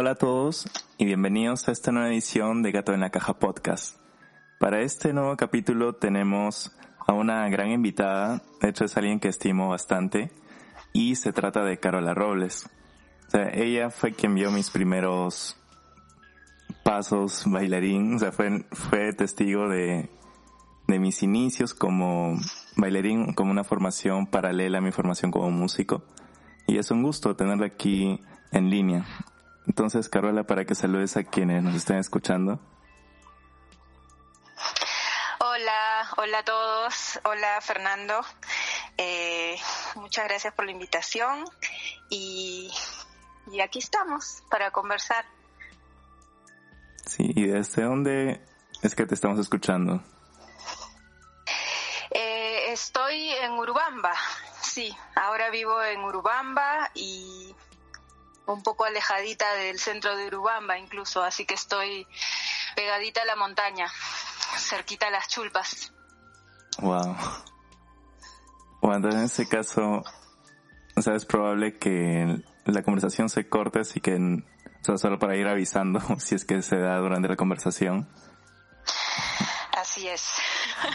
Hola a todos y bienvenidos a esta nueva edición de Gato en la Caja Podcast. Para este nuevo capítulo tenemos a una gran invitada, de hecho es alguien que estimo bastante, y se trata de Carola Robles. O sea, ella fue quien vio mis primeros pasos bailarín, o sea, fue, fue testigo de, de mis inicios como bailarín, como una formación paralela a mi formación como músico. Y es un gusto tenerla aquí en línea. Entonces, Carola, para que saludes a quienes nos estén escuchando. Hola, hola a todos. Hola, Fernando. Eh, muchas gracias por la invitación y, y aquí estamos para conversar. Sí, ¿y desde dónde es que te estamos escuchando? Eh, estoy en Urubamba, sí, ahora vivo en Urubamba y un poco alejadita del centro de Urubamba incluso, así que estoy pegadita a la montaña, cerquita a las chulpas. Wow. Bueno, en ese caso, o sea, es probable que la conversación se corte, así que, o sea, solo para ir avisando si es que se da durante la conversación. Así es.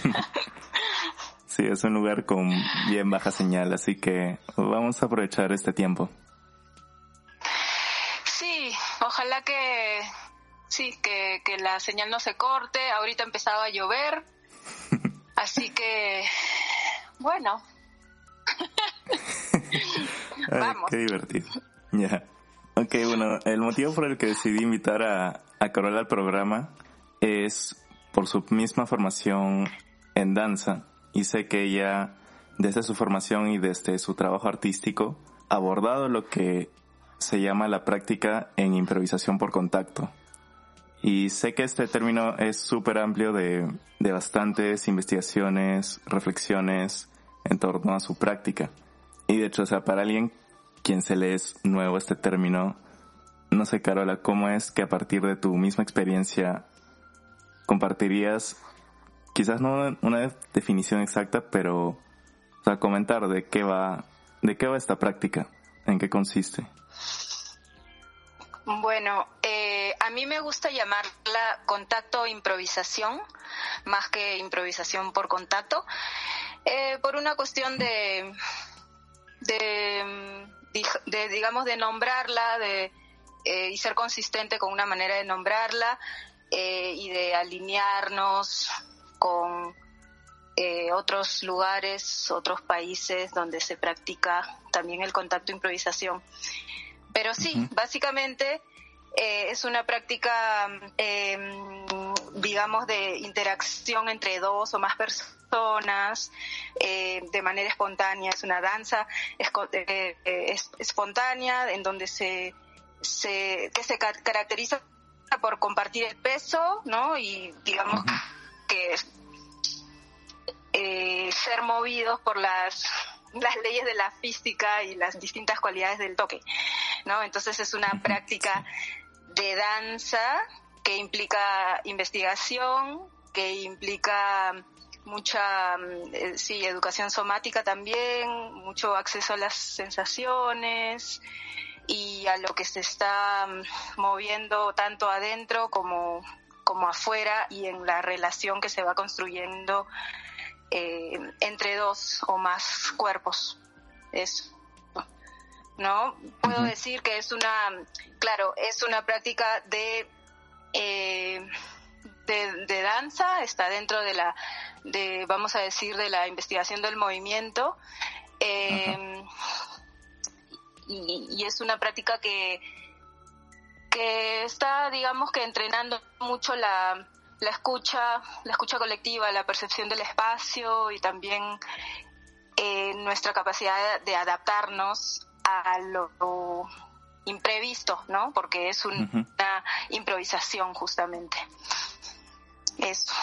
sí, es un lugar con bien baja señal, así que vamos a aprovechar este tiempo. Ojalá que sí, que, que la señal no se corte. Ahorita empezaba a llover, así que bueno. Vamos. Qué divertido. Ya. Ok, bueno, el motivo por el que decidí invitar a, a Carola al programa es por su misma formación en danza y sé que ella, desde su formación y desde su trabajo artístico, ha abordado lo que se llama la práctica en improvisación por contacto. Y sé que este término es súper amplio de, de bastantes investigaciones, reflexiones en torno a su práctica. Y de hecho, o sea, para alguien quien se le es nuevo este término, no sé, Carola, ¿cómo es que a partir de tu misma experiencia compartirías, quizás no una definición exacta, pero, o sea, comentar de qué va, de qué va esta práctica, en qué consiste? Bueno, eh, a mí me gusta llamarla contacto improvisación, más que improvisación por contacto, eh, por una cuestión de, de, digamos, de nombrarla de, eh, y ser consistente con una manera de nombrarla eh, y de alinearnos con otros lugares, otros países donde se practica también el contacto improvisación. Pero sí, básicamente eh, es una práctica, em, digamos, de interacción entre dos o más personas eh, de manera espontánea. Es una danza eh, es, espontánea en donde se, se, que se caracteriza por compartir el peso, ¿no? Y digamos que ser movidos por las las leyes de la física y las distintas cualidades del toque, ¿no? Entonces es una práctica de danza que implica investigación, que implica mucha, eh, sí, educación somática también, mucho acceso a las sensaciones y a lo que se está mm, moviendo tanto adentro como, como afuera y en la relación que se va construyendo eh, entre dos o más cuerpos. Eso. ¿No? Puedo decir que es una, claro, es una práctica de, eh, de, danza, está dentro de la, de, vamos a decir, de la investigación del movimiento. Eh, y, y, es una práctica que, que está, digamos que entrenando mucho la, la escucha, la escucha colectiva, la percepción del espacio y también eh, nuestra capacidad de adaptarnos a lo, imprevisto, ¿no? Porque es una improvisación justamente. Eso.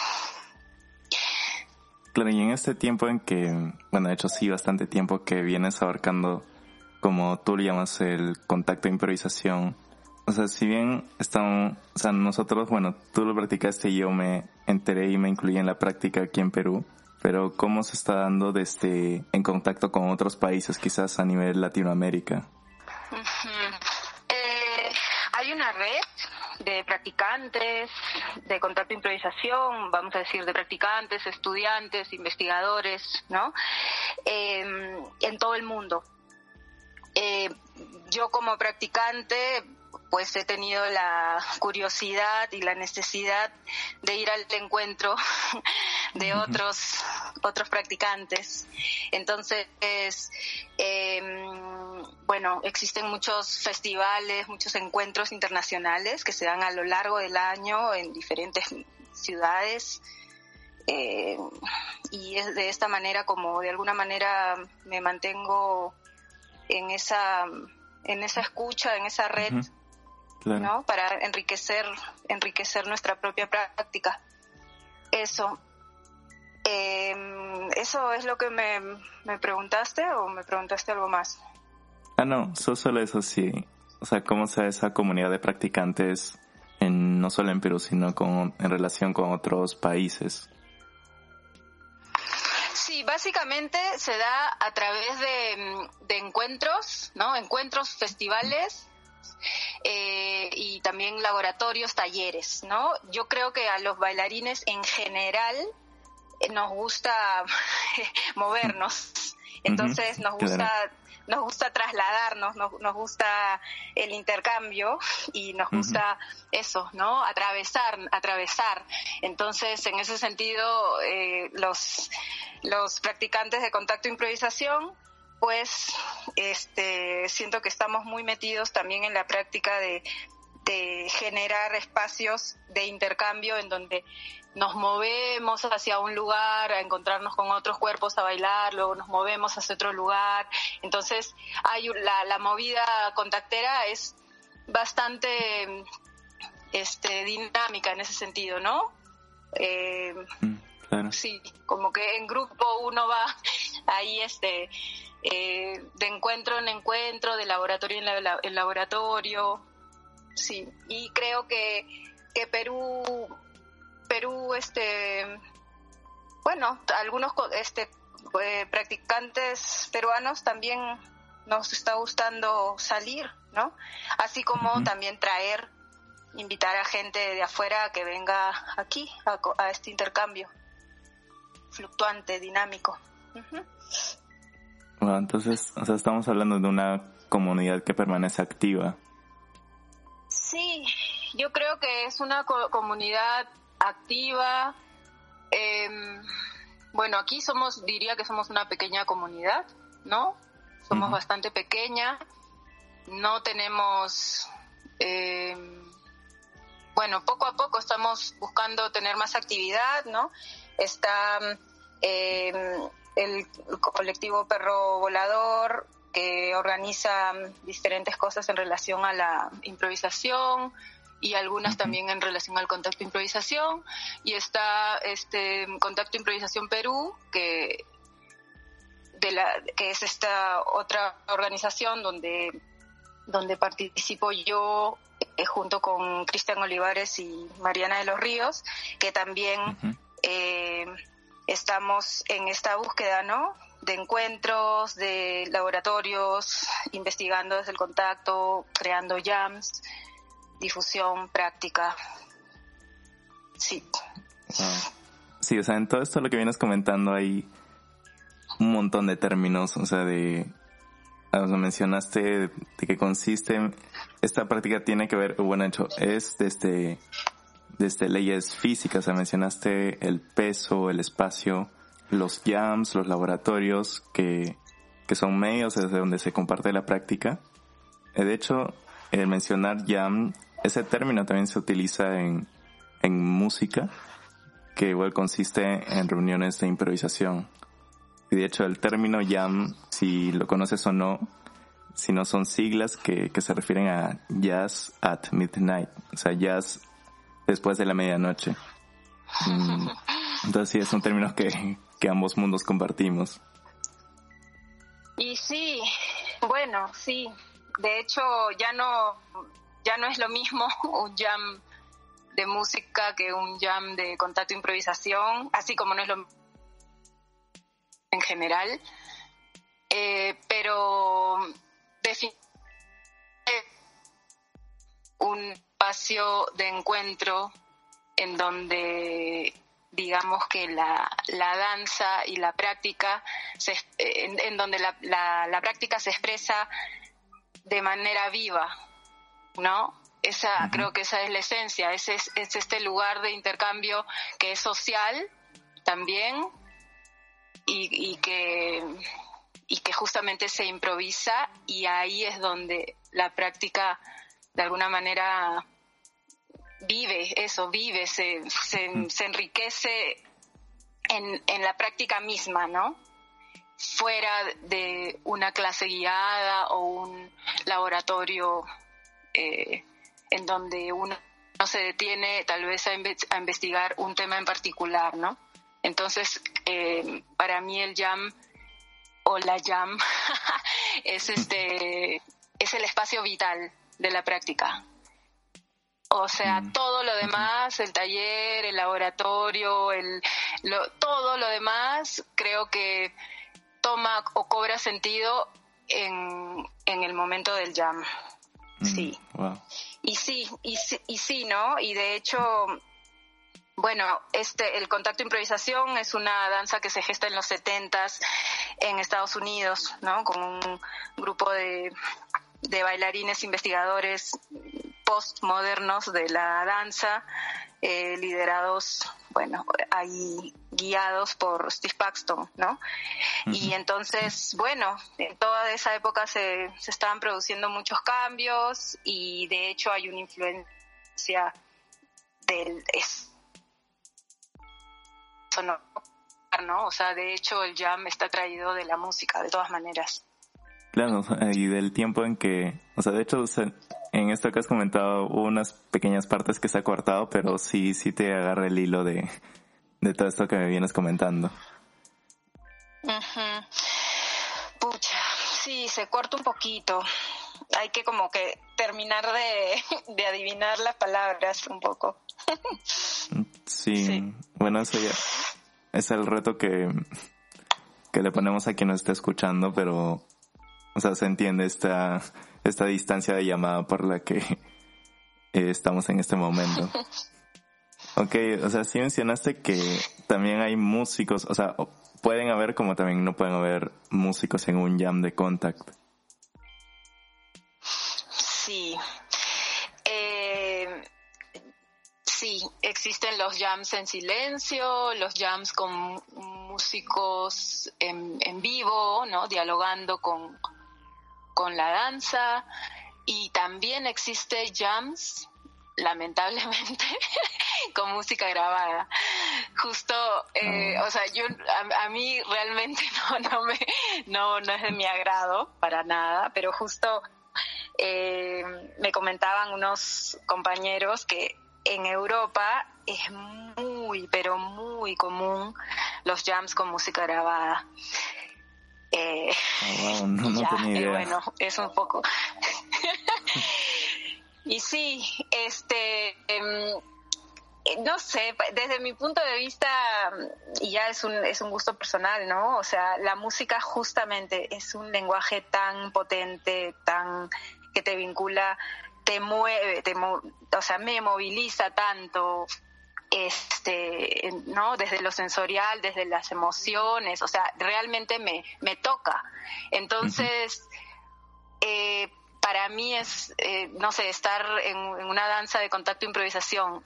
Claro, y en este tiempo en que, bueno, de hecho sí, bastante tiempo que vienes abarcando, como tú le llamas, el contacto de improvisación, o sea, si bien estamos, o sea, nosotros, bueno, tú lo practicaste y yo me enteré y me incluí en la práctica aquí en Perú, pero ¿cómo se está dando desde en contacto con otros países, quizás a nivel Latinoamérica? Eh, hay una red de practicantes de contacto improvisación, vamos a decir, de practicantes, estudiantes, investigadores, ¿no? Em, en todo el mundo. Eh, yo como practicante pues he tenido la curiosidad y la necesidad de ir al encuentro de otros otros practicantes. Entonces, em, bueno, existen muchos festivales, muchos encuentros internacionales que se dan a lo largo del año en diferentes ciudades. Eh, y es de esta manera como de alguna manera me mantengo en esa en esa escucha, en esa red ¿no? Para enriquecer, enriquecer nuestra propia práctica. Eso. Em, ¿Eso es lo que me, me, preguntaste o me preguntaste algo más? Ah, no, solo eso sí. O sea, ¿cómo sea esa comunidad de practicantes en, no solo en Perú, sino con, en relación con otros países? Sí, básicamente se da a través de, de encuentros, ¿no? Encuentros, festivales eh, y también laboratorios, talleres, ¿no? Yo creo que a los bailarines en general eh, nos gusta movernos, entonces nos gusta nos gusta trasladarnos, nos, nos, gusta el intercambio y nos gusta eso, ¿no? Atravesar, atravesar. Entonces, en ese sentido, eh, los, los practicantes de contacto e improvisación pues este, siento que estamos muy metidos también en la práctica de, generar espacios de intercambio en donde nos movemos hacia un lugar a encontrarnos con otros cuerpos a bailar, luego nos movemos hacia otro lugar. Entonces, hay la, la movida contactera es bastante este, dinámica en ese sentido, ¿no? Eh, mm, Sí, como que en grupo uno va ahí este eh, de encuentro en encuentro, de laboratorio en, laboratorio, sí. Y creo que, que Perú, Perú, este, bueno, algunos este, eh, practicantes peruanos también nos está gustando salir, ¿no? Así como también traer, invitar a gente de afuera a que venga aquí a, este intercambio fluctuante, dinámico. Bueno, entonces, o sea, estamos hablando de una comunidad que permanece activa. Sí, yo creo que es una comunidad activa. Em, bueno, aquí somos, diría que somos una pequeña comunidad, ¿no? Somos bastante pequeña. No tenemos, em, bueno, poco a poco estamos buscando tener más actividad, ¿no? Está eh, el colectivo Perro Volador, que organiza diferentes cosas en relación a la improvisación y algunas también en relación al contacto improvisación. Y está este Contacto Improvisación Perú, que, de la, que es esta otra organización donde, donde participo yo eh, junto con Cristian Olivares y Mariana de los Ríos, que también estamos en esta búsqueda, ¿no? De encuentros, de laboratorios, investigando desde el contacto, creando jams, difusión, práctica. Sí. Sí, o sea, en todo esto lo que vienes comentando hay un montón de términos, o sea, de... O sea, mencionaste de qué consiste. Esta práctica tiene que ver, bueno, hecho, es desde desde leyes físicas, o mencionaste el peso, el espacio, los jams, los laboratorios, que, que son medios desde donde se comparte la práctica. Eh, de hecho, el mencionar jam, ese término también se utiliza en, en música, que consiste en reuniones de improvisación. Y de hecho, el término jam, si lo conoces o no, si no son siglas que, que se refieren a jazz at midnight, o sea, jazz después de la medianoche. Mm, entonces sí, es un término que, que ambos mundos compartimos. Y sí, bueno, sí. De hecho, ya no, ya no es lo mismo un jam de música que un jam de contacto e improvisación, así como no es lo en general. Eh, pero definitivamente un espacio de encuentro en donde digamos que la, la danza y la práctica, se, en, donde la, la, práctica se expresa de manera viva, ¿no? Esa, creo que esa es la esencia, es, es, es este lugar de intercambio que es social también y, y, que, y que justamente se improvisa y ahí es donde la práctica de alguna manera vive, eso, vive, se, se, enriquece en, en, la práctica misma, ¿no? Fuera de una clase guiada o un laboratorio eh, en donde uno no se detiene tal vez a, a, investigar un tema en particular, ¿no? Entonces, eh, para mí el jam o la jam es este es el espacio vital de la práctica. O sea, mm. todo lo demás, el taller, el laboratorio, el, todo lo demás, creo que toma o cobra sentido en, en el momento del jam. Mm, sí. Y sí, y, y sí, ¿no? Y de hecho, bueno, este, el contacto improvisación es una danza que se gesta en los setentas en Estados Unidos, ¿no? Con un grupo de, de bailarines investigadores postmodernos de la danza, eh, liderados, bueno, ahí guiados por Steve Paxton, ¿no? Y entonces, bueno, en toda esa época se, se estaban produciendo muchos cambios y de hecho hay una influencia del ¿no? ¿no? O sea, de hecho el jam está traído de la música, de todas maneras. Claro, y del tiempo en que, o sea, de hecho, en esto que has comentado, hubo unas pequeñas partes que se ha cortado, pero sí, sí te agarra el hilo de, de todo esto que me vienes comentando. Pucha, sí, se corta un poquito. Hay que como que terminar de, de adivinar las palabras un poco. sí, bueno, eso ya es el reto que, que le ponemos a quien nos está escuchando, pero o sea, se entiende esta, esta distancia de llamada por la que eh, estamos en este momento. Ok, o sea, sí mencionaste que también hay músicos, o sea, pueden haber como también no pueden haber músicos en un jam de contact. Sí. Eh, sí, existen los jams en silencio, los jams con músicos en, en vivo, ¿no? Dialogando con, con la danza y también existe jams, lamentablemente, con música grabada. Justo, eh, o sea, yo a, mí realmente no no me no no es de mi agrado para nada, pero justo eh, me comentaban unos compañeros que en Europa es muy, pero muy común los jams con música grabada. Eh, ah, no, bueno, es un poco. y sí, este, em, no sé, desde mi punto de vista, y ya es un, es un gusto personal, ¿no? O sea, la música justamente es un lenguaje tan potente, tan que te vincula, te mueve, te, o sea, me moviliza tanto, este, ¿no? Desde lo sensorial, desde las emociones, o sea, realmente me, me toca. Entonces, eh, para mí es, eh, no sé, estar en, una danza de contacto e improvisación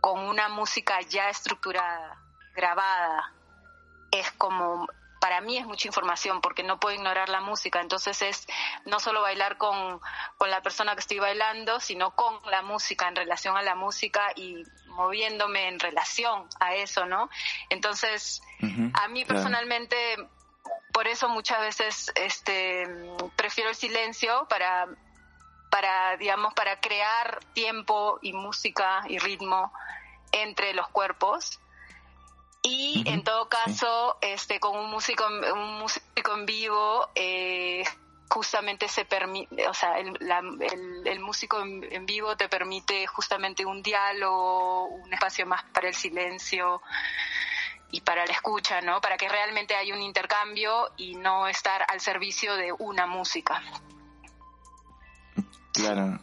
con una música ya estructurada, grabada, es como para mí es mucha información porque no puedo ignorar la música. Entonces es no solo bailar con, con la persona que estoy bailando, sino con la música, en relación a la música y moviéndome en relación a eso, ¿no? Entonces, a mí personalmente, por eso muchas veces este, prefiero el silencio para, para, digamos, para crear tiempo y música y ritmo entre los cuerpos. Y en todo caso, este, con un músico, un músico en vivo, eh, justamente se permite, o sea, el, el, músico en, vivo te permite justamente un diálogo, un espacio más para el silencio y para la escucha, ¿no? Para que realmente haya un intercambio y no estar al servicio de una música. Claro.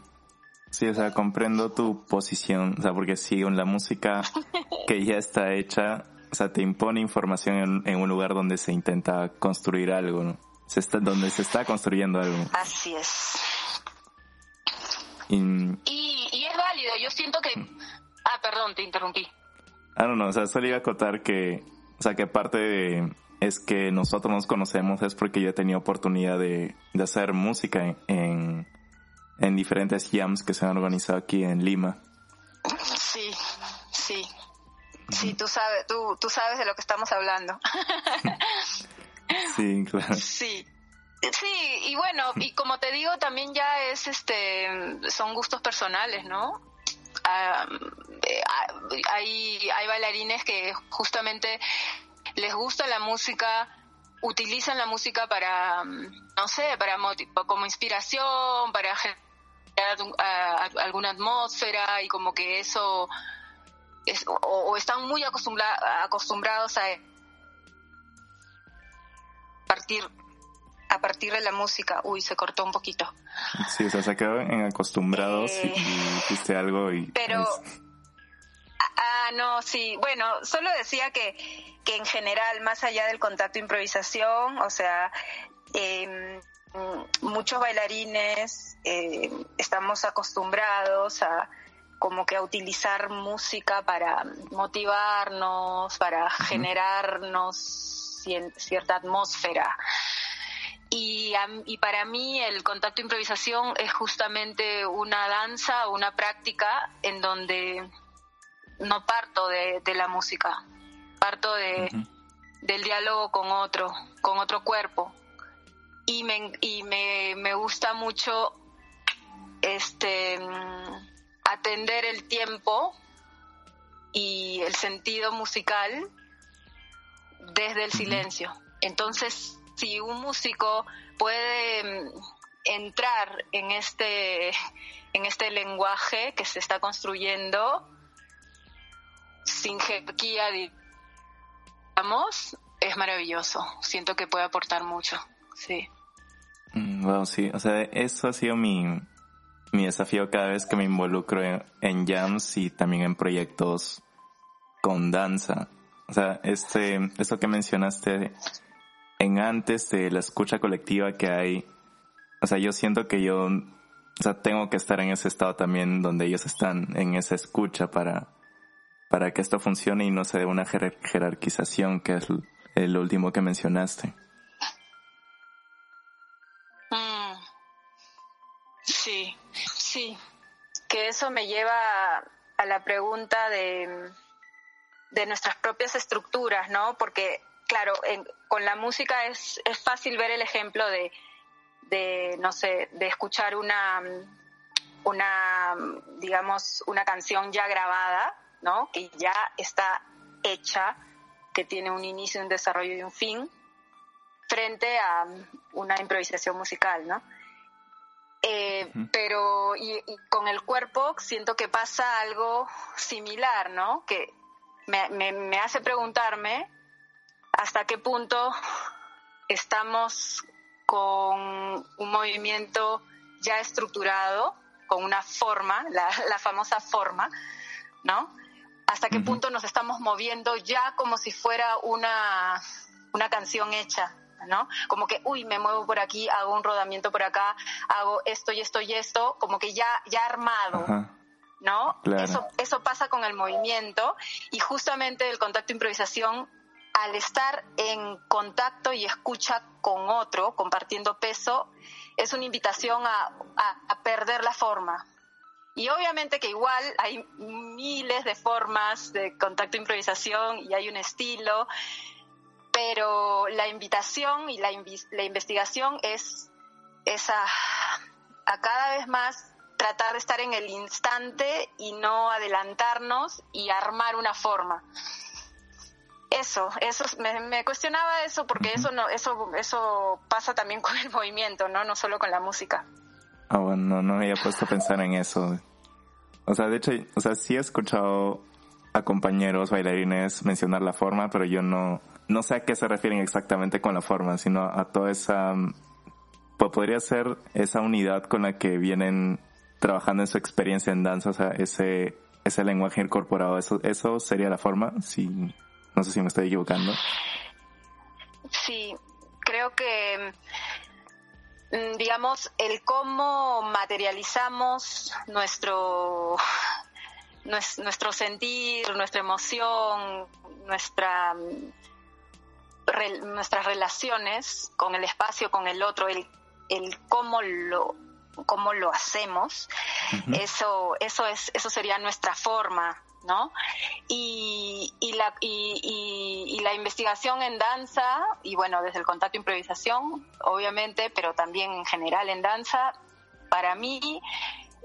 Sí, o sea, comprendo tu posición, o sea, porque si en la música que ya está hecha, o sea, te impone información en, un lugar donde se intenta construir algo, ¿no? Se está, donde se está construyendo algo. Así es. Y, y, es válido, yo siento que... Ah, perdón, te interrumpí. Ah, no, no, o sea, solo iba a acotar que, o sea, que parte de, es que nosotros nos conocemos es porque yo he tenido oportunidad de, de hacer música en, en diferentes jams que se han organizado aquí en Lima. Sí, sí. Sí, tú sabes, tú, tú sabes de lo que estamos hablando. sí, claro. Sí. Sí, y bueno, y como te digo, también ya es este, son gustos personales, ¿no? Ah, eh, hay, hay bailarines que justamente les gusta la música, utilizan la música para, no sé, para como inspiración, para generar alguna atmósfera y como que eso o, están muy acostumbrados a partir a partir de la música. Uy, se cortó un poquito. Sí, o sea, se quedó en acostumbrados y, eh, hiciste algo y... Pero... Ah, no, sí. Bueno, solo decía que, que en general, más allá del contacto improvisación, o sea, eh, muchos bailarines eh, estamos acostumbrados a como que a utilizar música para motivarnos, para generarnos cierta atmósfera. Y, y, para mí el contacto improvisación es justamente una danza, una práctica en donde no parto de, la música, parto de, del diálogo con otro, con otro cuerpo, y me, y me, me gusta mucho este atender el tiempo y el sentido musical desde el silencio. Entonces, si un músico puede mm, entrar en este en este lenguaje que se está construyendo sin jerarquía, digamos, es maravilloso. Siento que puede aportar mucho. Sí. Bueno, mm, sí, o sea, eso ha sido mi, mi desafío cada vez que me involucro en, jams y también en proyectos con danza. O sea, este, eso que mencionaste en antes de la escucha colectiva que hay, o sea, yo siento que yo, o sea, tengo que estar en ese estado también donde ellos están, en esa escucha para, para que esto funcione y no se dé una jerarquización, que es el último que mencionaste. Sí, sí, que eso me lleva a la pregunta de, de nuestras propias estructuras, ¿no? Porque, claro, con la música es, es fácil ver el ejemplo de, de, no sé, de escuchar una, una, digamos, una canción ya grabada, ¿no? Que ya está hecha, que tiene un inicio, un desarrollo y un fin, frente a una improvisación musical, ¿no? Eh, pero y, con el cuerpo siento que pasa algo similar, ¿no? Que me, me, hace preguntarme hasta qué punto estamos con un movimiento ya estructurado, con una forma, la, la famosa forma, ¿no? Hasta qué punto nos estamos moviendo ya como si fuera una, una canción hecha, ¿no? Como que, uy, me muevo por aquí, hago un rodamiento por acá, hago esto y esto y esto, como que ya, ya armado. ¿No? Eso, eso pasa con el movimiento y justamente el contacto improvisación al estar en contacto y escucha con otro, compartiendo peso, es una invitación a, a, perder la forma. Y obviamente que igual hay miles de formas de contacto improvisación y hay un estilo, pero la invitación y la, la investigación es, a, a cada vez más tratar de estar en el instante y no adelantarnos y armar una forma. Eso, eso me, cuestionaba eso porque eso no, eso, eso pasa también con el movimiento, no, no solo con la música. Ah, bueno, no, no me había puesto a pensar en eso. O sea, de hecho, o sea, sí he escuchado a compañeros bailarines mencionar la forma, pero yo no, no sé a qué se refieren exactamente con la forma, sino a toda esa, pues podría ser esa unidad con la que vienen trabajando en su experiencia en danza, o sea, ese, ese lenguaje incorporado, eso, eso sería la forma, si, no sé si me estoy equivocando. Sí, creo que mm, digamos, el cómo materializamos nuestro, nuestro sentir, nuestra emoción, nuestra nuestras relaciones con el espacio, con el otro, el, el cómo lo cómo lo hacemos, eso, eso es, eso sería nuestra forma, ¿no? Y, y, la, y, y, la investigación en danza, y bueno, desde el contacto improvisación, obviamente, pero también en general en danza, para mí,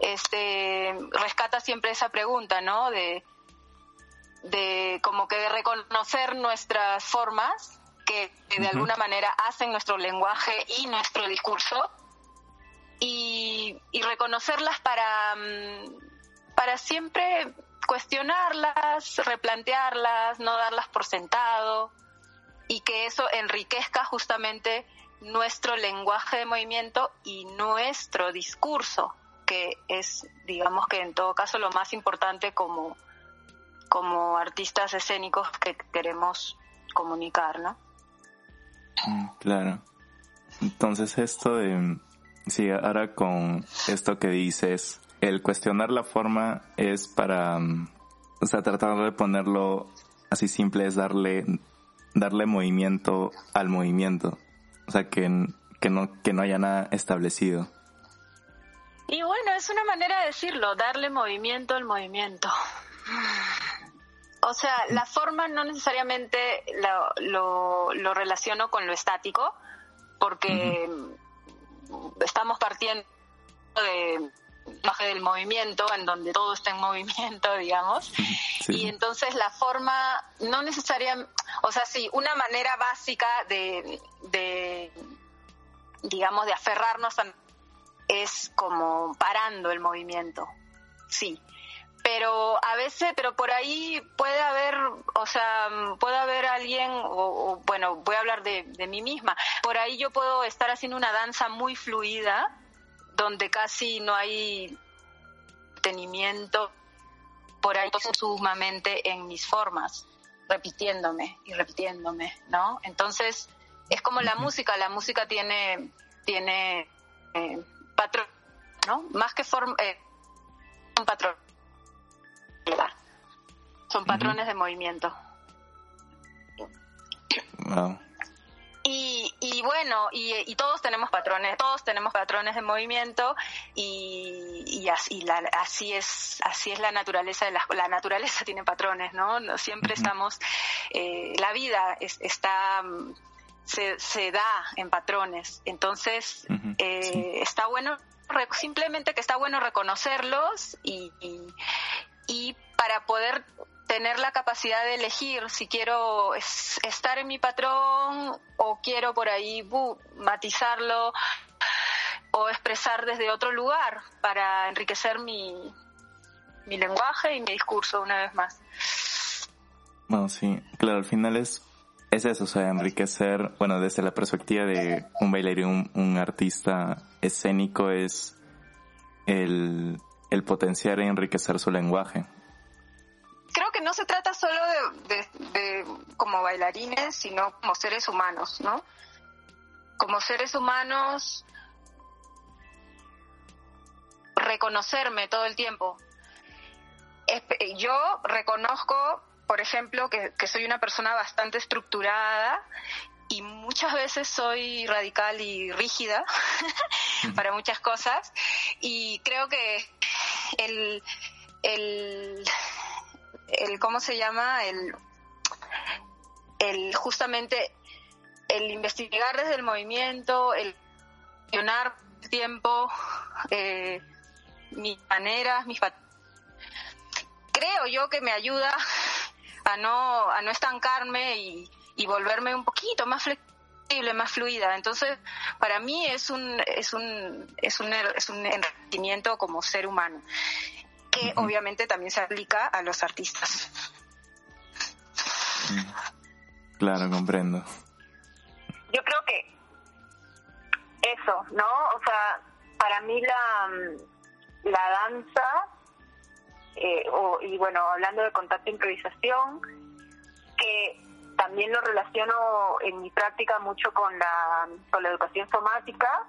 este, rescata siempre esa pregunta, ¿no? De, de como que de reconocer nuestras formas que, de alguna manera hacen nuestro lenguaje y nuestro discurso y, reconocerlas para, mm, para siempre cuestionarlas, replantearlas, no darlas por sentado y que eso enriquezca justamente nuestro lenguaje de movimiento y nuestro discurso, que es, digamos que en todo caso, lo más importante como, como artistas escénicos que queremos comunicar, ¿no? Mm, claro. Entonces esto de, sí, ahora con esto que dices, el cuestionar la forma es para, mm, o sea, tratar de ponerlo así simple es darle, darle movimiento al movimiento. O sea, que, que no, que no haya nada establecido. Y bueno, es una manera de decirlo, darle movimiento al movimiento. O sea, la forma no necesariamente lo, lo, relaciono con lo estático, porque estamos partiendo de del movimiento, en donde todo está en movimiento, digamos. Y entonces la forma, no necesariamente, o sea, sí, una manera básica de, de digamos, de aferrarnos a, es como parando el movimiento, sí pero a veces, pero por ahí puede haber, o sea, puede haber alguien, o, bueno, voy a hablar de, mí misma, por ahí yo puedo estar haciendo una danza muy fluida, donde casi no hay tenimiento, por ahí sumamente en mis formas, repitiéndome y repitiéndome, ¿no? Entonces, es como la música, la música tiene, tiene eh, patrón, ¿no? Más que forma, eh, un patrón son patrones de movimiento. Y, y, bueno, y, todos tenemos patrones, todos tenemos patrones de movimiento y, y así, la, así es, así es la naturaleza de la, la naturaleza tiene patrones, ¿no? Siempre estamos, eh, la vida está se, se, da en patrones, entonces eh, está bueno simplemente que está bueno reconocerlos y, y para poder tener la capacidad de elegir si quiero estar en mi patrón o quiero por ahí matizarlo o expresar desde otro lugar para enriquecer mi, mi lenguaje y mi discurso una vez más. Bueno, sí, claro, al final es, es eso, o sea, enriquecer, bueno, desde la perspectiva de un bailarín, un artista escénico es el el potenciar y enriquecer su lenguaje. Creo que no se trata solo de, como bailarines, sino como seres humanos, ¿no? Como seres humanos, reconocerme todo el tiempo. Yo reconozco, por ejemplo, que, que soy una persona bastante estructurada y muchas veces soy radical y rígida para muchas cosas y creo que el, el, el ¿cómo se llama? El, el justamente el investigar desde el movimiento, el gestionar tiempo, eh, mis maneras, mis creo yo que me ayuda a no, a no estancarme y, y volverme un poquito más flexible, más fluida. Entonces, para mí es un, es un, es un, es un como ser humano, que obviamente también se aplica a los artistas. Claro, comprendo. Yo creo que eso, ¿no? O sea, para mí la, la danza, eh, y bueno, hablando de contacto e improvisación, que también lo relaciono en mi práctica mucho con la, con la educación somática,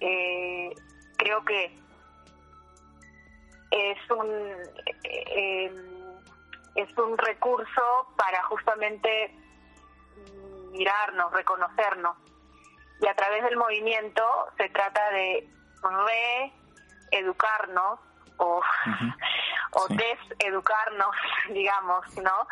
eh, creo que es un eh, es un recurso para justamente mirarnos, reconocernos. Y a través del movimiento se trata de reeducarnos o, o deseducarnos, digamos, ¿no?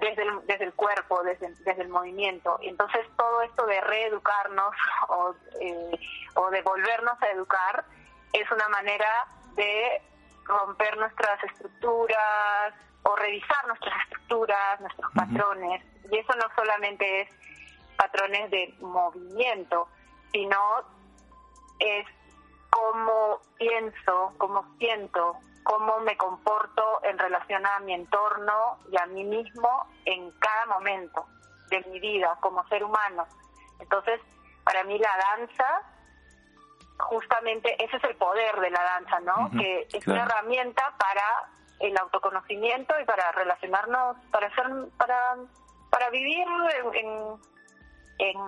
desde, el, desde el cuerpo, desde, desde el movimiento. Entonces todo esto de reeducarnos o, eh, o de volvernos a educar es una manera de romper nuestras estructuras o revisar nuestras estructuras, nuestros patrones. Y eso no solamente es patrones de movimiento, sino es cómo pienso, cómo siento, cómo me comporto en relación a mi entorno y a mí mismo en cada momento de mi vida como ser humano. Entonces, para mí la danza, justamente ese es el poder de la danza, ¿no? que es una herramienta para el autoconocimiento y para relacionarnos, para ser, para, para vivir en, en,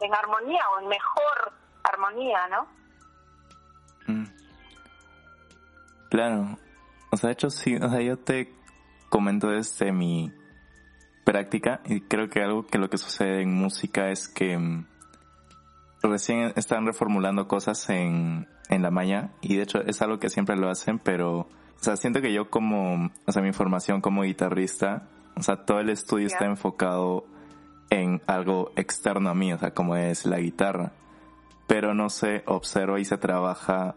en armonía o en mejor armonía, ¿no? Claro. O sea, de hecho sí, o sea, yo te comento desde mi práctica y creo que algo que lo que sucede en música es que mm, recién están reformulando cosas en, en la malla y de hecho es algo que siempre lo hacen, pero o sea, siento que yo como, o sea, mi formación como guitarrista, o sea, todo el estudio está enfocado en algo externo a mí, o sea, como es la guitarra. Pero no sé, observo y se trabaja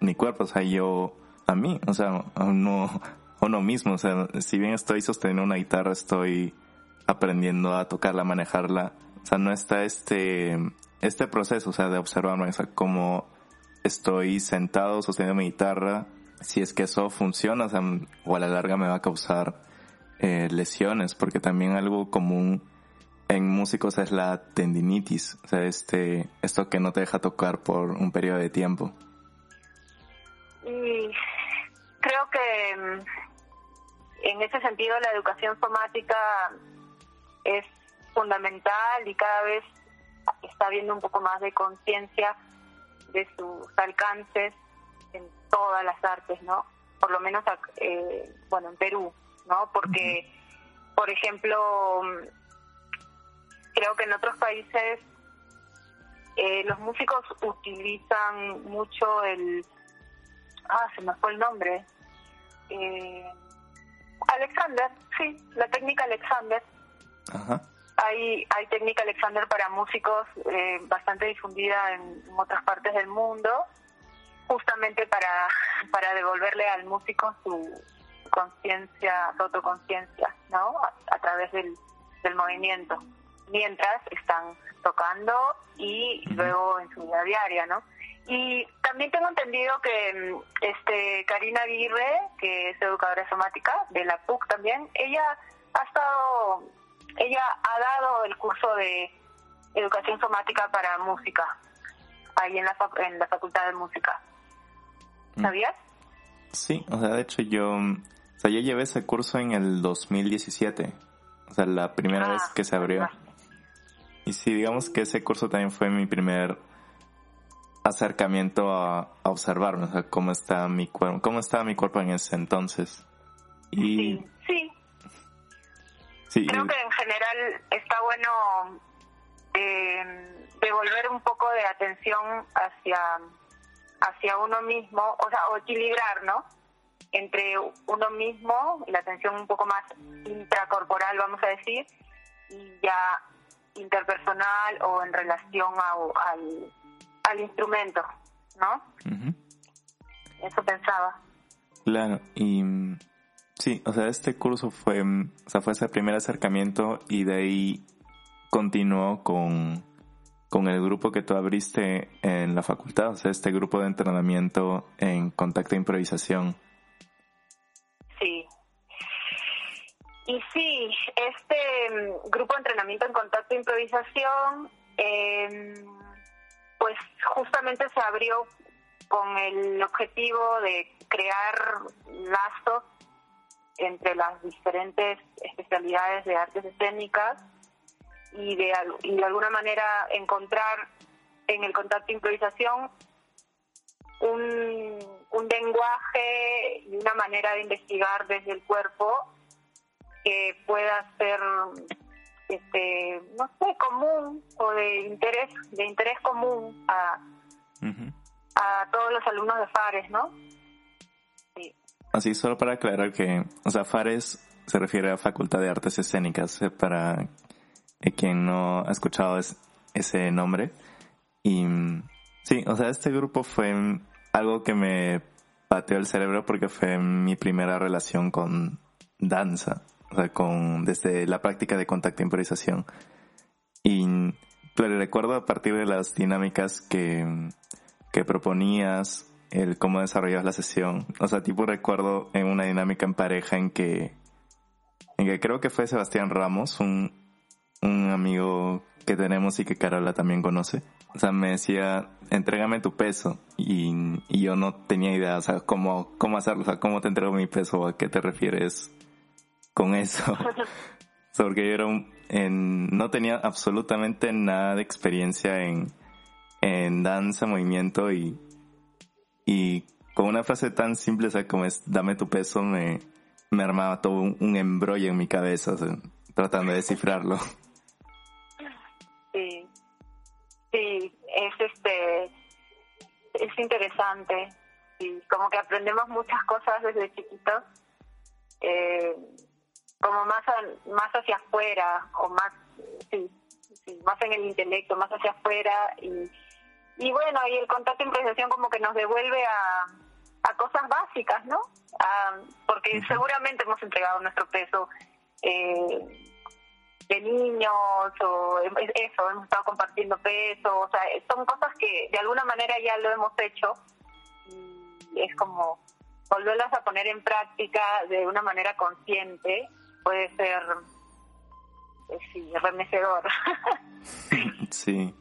mi cuerpo, o sea, yo a mí, o sea, uno, uno mismo, o sea, si bien estoy sosteniendo una guitarra, estoy aprendiendo a tocarla, a manejarla, o sea, no está este, este proceso, o sea, de observarme, o sea, como estoy sentado sosteniendo mi guitarra, si es que eso funciona, o, sea, o a la larga me va a causar eh, lesiones, porque también algo común en músicos es la tendinitis, o sea, este, esto que no te deja tocar por un periodo de tiempo. Y creo que mm, en ese sentido la educación somática es fundamental y cada vez está habiendo un poco más de conciencia de sus alcances en todas las artes, ¿no? Por lo menos, eh, bueno, en Perú, ¿no? Porque, por ejemplo, creo que en otros países eh, los músicos utilizan mucho el... Ah, se me fue el nombre. Eh, Alexander, sí, la técnica Alexander. Ajá. Hay, hay técnica Alexander para músicos eh, bastante difundida en, otras partes del mundo, justamente para, para devolverle al músico su conciencia, su autoconciencia, ¿no? A, través del, del movimiento, mientras están tocando y luego en su vida diaria, ¿no? Y también tengo entendido que mm, este Karina Aguirre, que es educadora somática de la PUC también, ella ha estado, ella ha dado el curso de educación somática para música ahí en la, en la Facultad de Música. Mm. ¿Sabías? Sí, o sea, de hecho yo, o sea, yo llevé ese curso en el 2017, o sea, la primera vez ah, que se abrió. Y sí, digamos que ese curso también fue mi primer acercamiento a, observarme, o sea, cómo está mi cuerpo, cómo estaba mi cuerpo en ese entonces. Y sí, sí. Creo que en general está bueno eh, devolver un poco de atención hacia hacia uno mismo, o sea, o equilibrar, ¿no? Entre uno mismo y la atención un poco más intracorporal, vamos a decir, y ya interpersonal o en relación al al instrumento, ¿no? Eso pensaba. Claro, y sí, o sea, este curso fue, o sea, fue ese primer acercamiento y de ahí continuó con, con el grupo que tú abriste en la facultad, o sea, este grupo de entrenamiento en contacto e improvisación. Sí. Y sí, este mm, grupo de entrenamiento en contacto e improvisación eh, pues justamente se abrió con el objetivo de crear lazos entre las diferentes especialidades de artes escénicas y de, y de alguna manera encontrar en el contacto improvisación un, un lenguaje y una manera de investigar desde el cuerpo que pueda ser este no sé común o de interés de interés común a, a todos los alumnos de Fares no sí. así solo para aclarar que o sea Fares se refiere a Facultad de Artes Escénicas eh, para quien no ha escuchado ese nombre. Y sí o sea este grupo fue algo que me pateó el cerebro porque fue mi primera relación con danza, o sea, con, desde la práctica de contacto e improvisación. Y pero recuerdo a partir de las dinámicas que, que proponías, el cómo desarrollabas la sesión. O sea, tipo recuerdo en una dinámica en pareja en que, en que creo que fue Sebastián Ramos, un, un amigo que tenemos y que Carola también conoce o sea, me decía, entrégame tu peso. Y, yo no tenía idea, o sea, cómo, cómo hacerlo, o sea, cómo te entrego mi peso, a qué te refieres con eso. porque yo era un, en, no tenía absolutamente nada de experiencia en, en danza, movimiento y, y con una frase tan simple, como es, dame tu peso, me, me armaba todo un, embrollo en mi cabeza, tratando de descifrarlo. Sí, es este es interesante y como que aprendemos muchas cosas desde chiquitos, eh, como más más hacia afuera o más sí, más en el intelecto, más hacia afuera y y bueno y el contacto improvisación como que nos devuelve a, a cosas básicas, ¿no? porque seguramente hemos entregado nuestro peso. Eh, de niños o eso, hemos estado compartiendo peso, o sea, son cosas que de alguna manera ya lo hemos hecho y es como volverlas a poner en práctica de una manera consciente puede ser, eh, sí, remecedor. sí,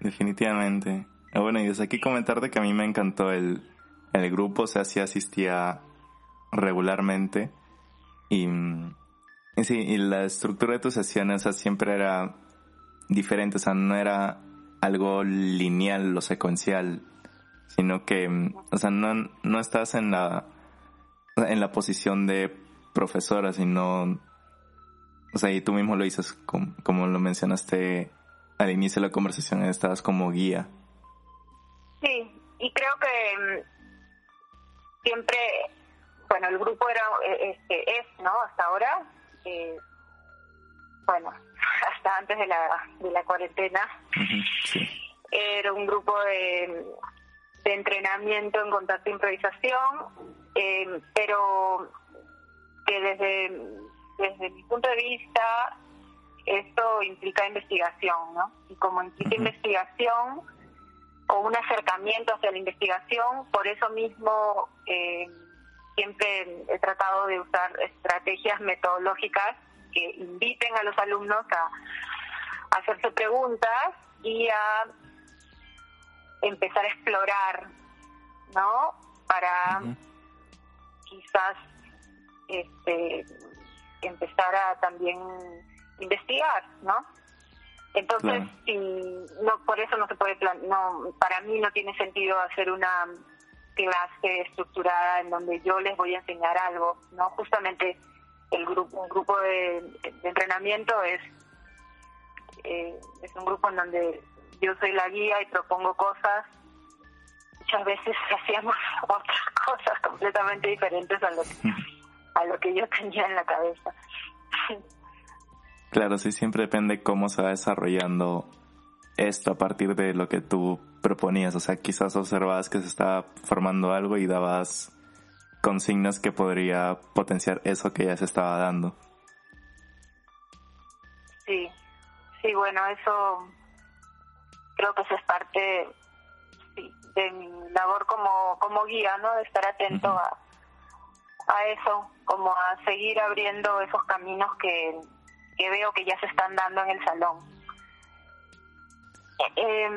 definitivamente. Ah, bueno, y desde aquí comentarte que a mí me encantó el, el grupo, o sea, sí asistía regularmente y mm, Sí, y la estructura de tus sesiones siempre era diferente, o sea, no era algo lineal o secuencial, sino que, o sea, no, no estás en la, en la posición de profesora, sino, o sea, y tú mismo lo dices, como, como lo mencionaste al inicio de la conversación, estabas como guía. Sí, y creo que mm, siempre, bueno, el grupo era, eh, este, es, ¿no? Hasta ahora, eh, bueno, hasta antes de la, de la cuarentena, era un grupo de, de entrenamiento en contacto e improvisación, eh, pero que desde, desde mi punto de vista esto implica investigación, ¿no? Y como implica investigación o un acercamiento hacia la investigación, por eso mismo eh, siempre he tratado de usar estrategias metodológicas que inviten a los alumnos a, hacerse preguntas y a empezar a explorar, ¿no? Para quizás este, empezar a también investigar, ¿no? Entonces, no, por eso no se puede, plan no, para mí no tiene sentido hacer una clase estructurada en donde yo les voy a enseñar algo, ¿no? Justamente el grupo, un grupo de, entrenamiento es, eh, es un grupo en donde yo soy la guía y propongo cosas. Muchas veces hacíamos otras cosas completamente diferentes a lo que, a lo que yo tenía en la cabeza. Claro, sí, siempre depende cómo se va desarrollando esto a partir de lo que tú proponías. O sea, quizás observabas que se estaba formando algo y dabas consignas que podría potenciar eso que ya se estaba dando. Sí, sí, bueno, eso creo que eso es parte de mi labor como, como guía, ¿no? De estar atento a, a eso, como a seguir abriendo esos caminos que, que veo que ya se están dando en el salón. Eh,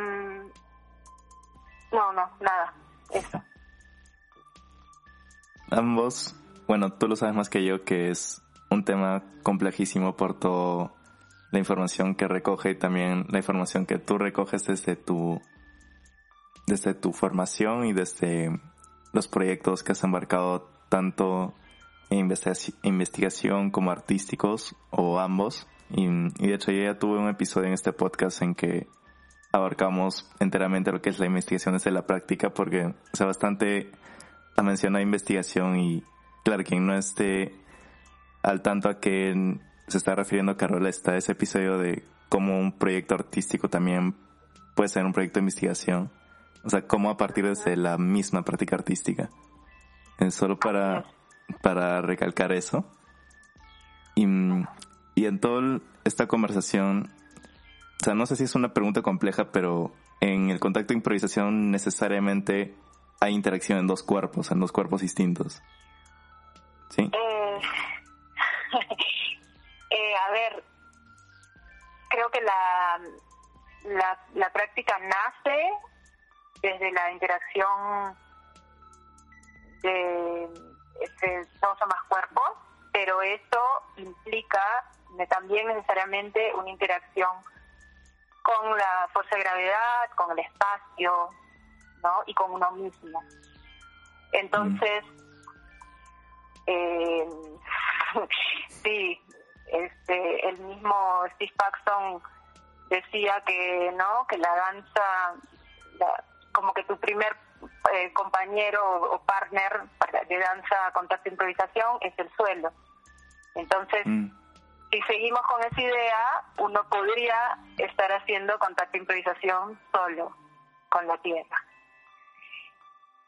No, no, nada, eso. Ambos, bueno, tú lo sabes más que yo que es un tema complejísimo por toda la información que recoge y también la información que tú recoges desde tu desde tu formación y desde los proyectos que has embarcado tanto en investigación como artísticos o ambos. Y, de hecho yo ya tuve un episodio en este podcast en que abarcamos enteramente lo que es la investigación desde la práctica porque o sea, bastante la mención a investigación y claro, quien no esté al tanto a que se está refiriendo Carola está ese episodio de cómo un proyecto artístico también puede ser un proyecto de investigación. O sea, cómo a partir de la misma práctica artística. Es solo para, para recalcar eso. Y, y en toda esta conversación, o sea, no sé si es una pregunta compleja, pero en el contacto de improvisación necesariamente hay interacción en dos cuerpos, en dos cuerpos distintos. ¿Sí? Eh, eh, a ver, creo que la, la, la práctica nace desde la interacción de, dos o más cuerpos, pero eso implica también necesariamente una interacción con la fuerza de gravedad, con el espacio, ¿no? Y con uno mismo. Entonces, eh, sí, este, el mismo Steve Paxton decía que, ¿no? Que la danza, como que tu primer eh, compañero o partner de danza, contacto, improvisación es el suelo. Entonces, mm. si seguimos con esa idea, uno podría estar haciendo contacto, improvisación solo con la tierra.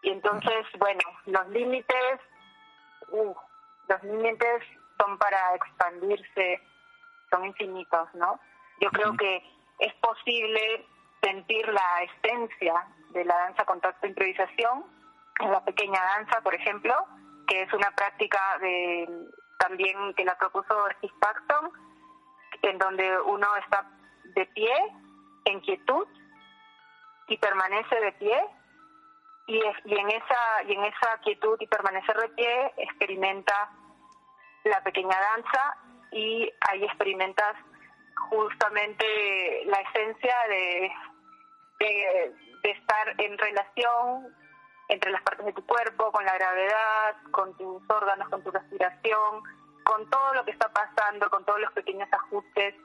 Y entonces, bueno, los límites, uh, los límites son para expandirse, son infinitos, ¿no? Yo creo que es posible sentir la esencia de la danza contacto improvisación en la pequeña danza, por ejemplo, que es una práctica de también que la propuso Steve Paxton, en donde uno está de pie, en quietud, y permanece de pie, y, y en esa y en esa quietud y permanecer de pie experimenta la pequeña danza y ahí experimentas justamente la esencia de, de, estar en relación entre las partes de tu cuerpo, con la gravedad, con tus órganos, con tu respiración, con todo lo que está pasando, con todos los pequeños ajustes,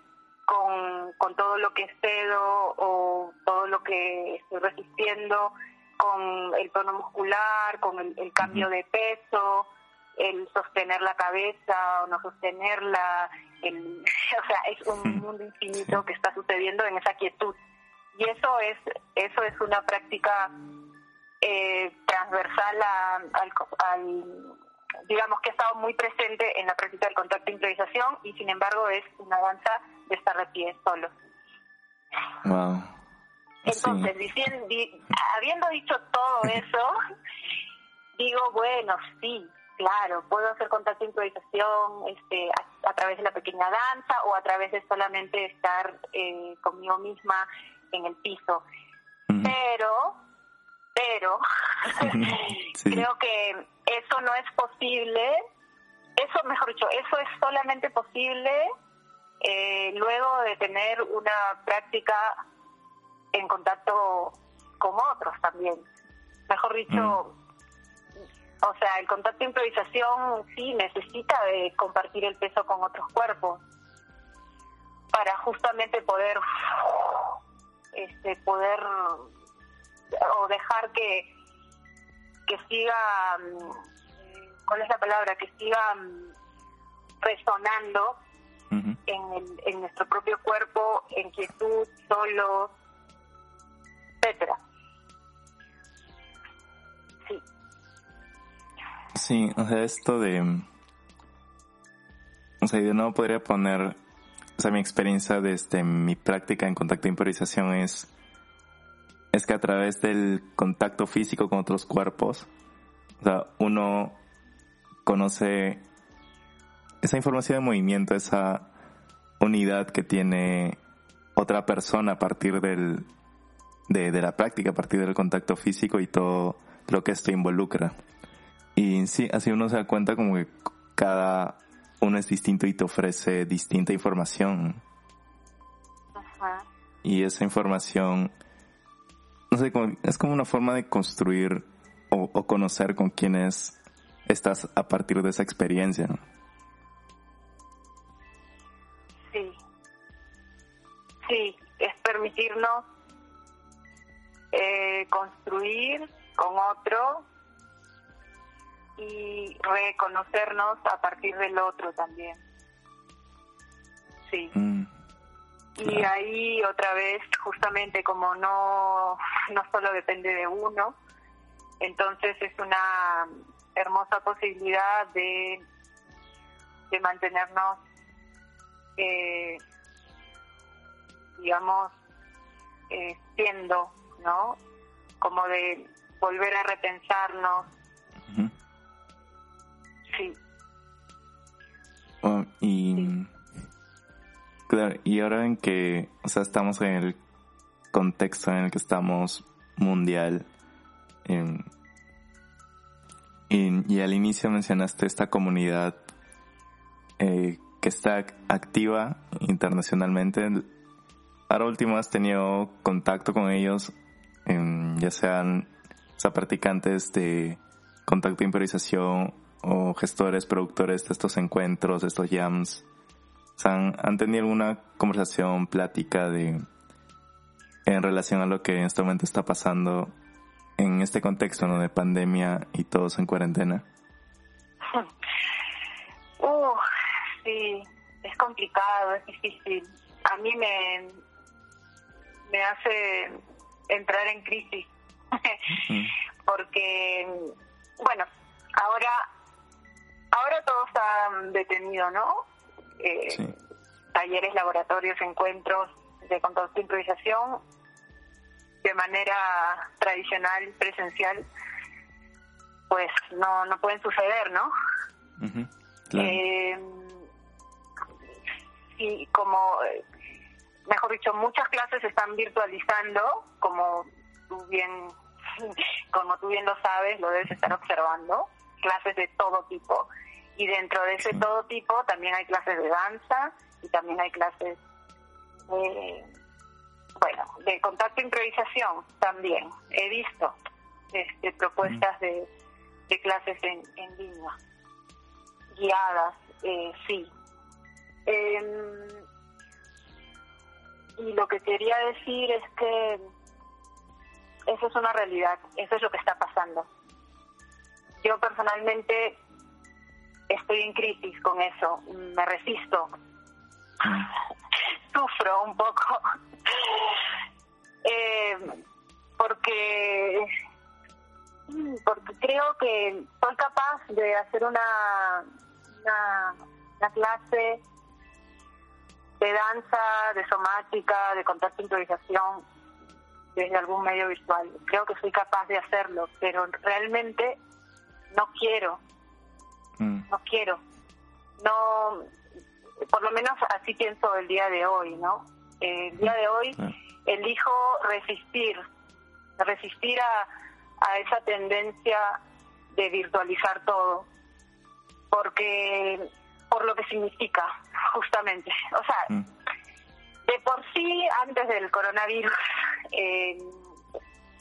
con, con todo lo que cedo o todo lo que estoy resistiendo, con el tono muscular, con el cambio de peso, el sostener la cabeza o no sostenerla, el, o sea, es un mundo infinito que está sucediendo en esa quietud. Y eso es, eso es una práctica eh, transversal al, digamos que ha estado muy presente en la práctica del contacto e improvisación y sin embargo es una danza de estar de pie solo. Entonces, diciendo, habiendo dicho todo eso, digo, bueno, sí, claro, puedo hacer contacto e improvisación este, a, través de la pequeña danza o a través de solamente estar eh, conmigo misma en el piso. Pero, pero, creo que eso no es posible, eso, mejor dicho, eso es solamente posible eh, luego de tener una práctica en contacto con otros también. Mejor dicho, o sea, el contacto de improvisación sí necesita de compartir el peso con otros cuerpos para justamente poder este poder o dejar que que siga ¿cuál es la palabra? que siga resonando en, el, en nuestro propio cuerpo en quietud, solo, etcétera. Sí, o sea, esto de... O sea, yo no podría poner... Sea, mi experiencia desde mi práctica en contacto de improvisación es... Es que a través del contacto físico con otros cuerpos, uno conoce esa información de movimiento, esa unidad que tiene otra persona a partir del, de, de la práctica a partir del contacto físico y todo lo que esto involucra. Y sí, así uno se da cuenta como que cada uno es distinto y te ofrece distinta información. Y esa información, no sé, es como una forma de construir o, conocer con quienes estás a partir de esa experiencia. Sí. Sí, es permitirnos eh, construir con otro y reconocernos a partir del otro también. Sí. Mm, y ahí otra vez, justamente como no, no solo depende de uno, entonces es una hermosa posibilidad de, de mantenernos, eh, digamos, eh, siendo, ¿no? Como de volver a repensarnos, Sí. Oh, y, claro, y ahora en que, o sea, estamos en el contexto en el que estamos mundial, y, al inicio mencionaste esta comunidad eh, que está activa internacionalmente. Ahora último has tenido contacto con ellos, ya sean o practicantes de contacto de improvisación o gestores, productores de estos encuentros, de estos jams, han, han tenido alguna conversación, plática de en relación a lo que en este momento está pasando en este contexto ¿no? de pandemia y todos en cuarentena? Uh, sí, es complicado, es difícil. A mí me, me hace entrar en crisis. Porque, bueno, ahora Ahora todo está detenido, ¿no? Eh, talleres, laboratorios, encuentros de contacto improvisación de manera tradicional, presencial, pues no, no pueden suceder, ¿no? eh, y como, mejor dicho, muchas clases se están virtualizando, como tú bien, como tú bien lo sabes, lo debes estar observando, clases de todo tipo y dentro de ese todo tipo también hay clases de danza y también hay clases de, bueno, de contacto e improvisación también. He visto este, propuestas de, de clases en, en línea, guiadas, eh, sí. Em, y lo que quería decir es que eso es una realidad, eso es lo que está pasando. Yo personalmente estoy en crisis con eso, me resisto, sufro un poco, eh, porque porque creo que soy capaz de hacer una, una, clase de danza, de somática, de contacto improvisación desde algún medio virtual. Creo que soy capaz de hacerlo, pero realmente no quiero Mm. no quiero. No, por lo menos así pienso el día de hoy, ¿no? El día de hoy elijo resistir, resistir a, a esa tendencia de virtualizar todo, porque por lo que significa, justamente. O sea, mm. de por sí, antes del coronavirus, eh,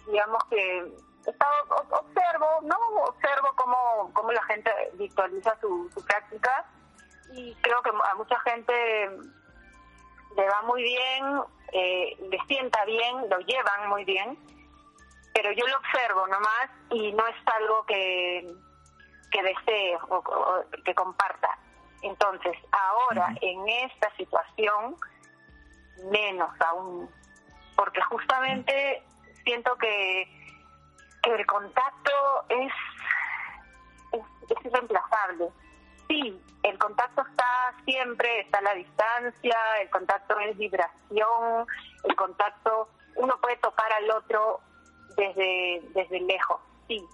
digamos que observo, ¿no? Observo cómo, cómo la gente visualiza su, su práctica y creo que a mucha gente le va muy bien, eh, le sienta bien, lo llevan muy bien, pero yo lo observo nomás y no es algo que, que desee o, que comparta. Entonces, ahora, en esta situación, menos aún, porque justamente siento que el contacto es, es, irreemplazable. Sí, el contacto está siempre, está a la distancia, el contacto es vibración, el contacto, uno puede tocar al otro desde, desde lejos, sí,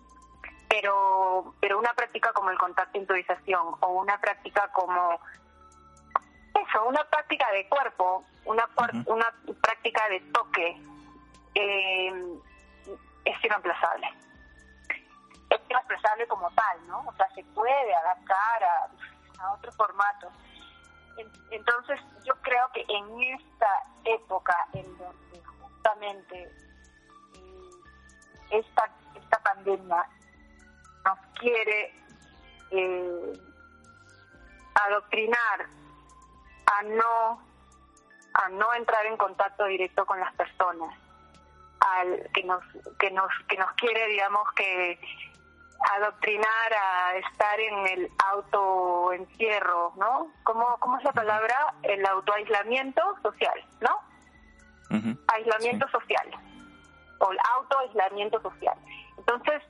pero, pero una práctica como el contacto improvisación o una práctica como eso, una práctica de cuerpo, una, una práctica de toque, eh, es irreemplazable. Es irreemplazable como tal, ¿no? O sea, se puede adaptar a, a otros formatos. Entonces, yo creo que en esta época en donde justamente eh, esta, esta pandemia nos quiere eh, adoctrinar a no a no entrar en contacto directo con las personas al que nos que nos que nos quiere digamos que adoctrinar a estar en el autoencierro, ¿no? ¿Cómo, ¿Cómo es la palabra? El autoaislamiento social, ¿no? Aislamiento social o el autoaislamiento social. Entonces,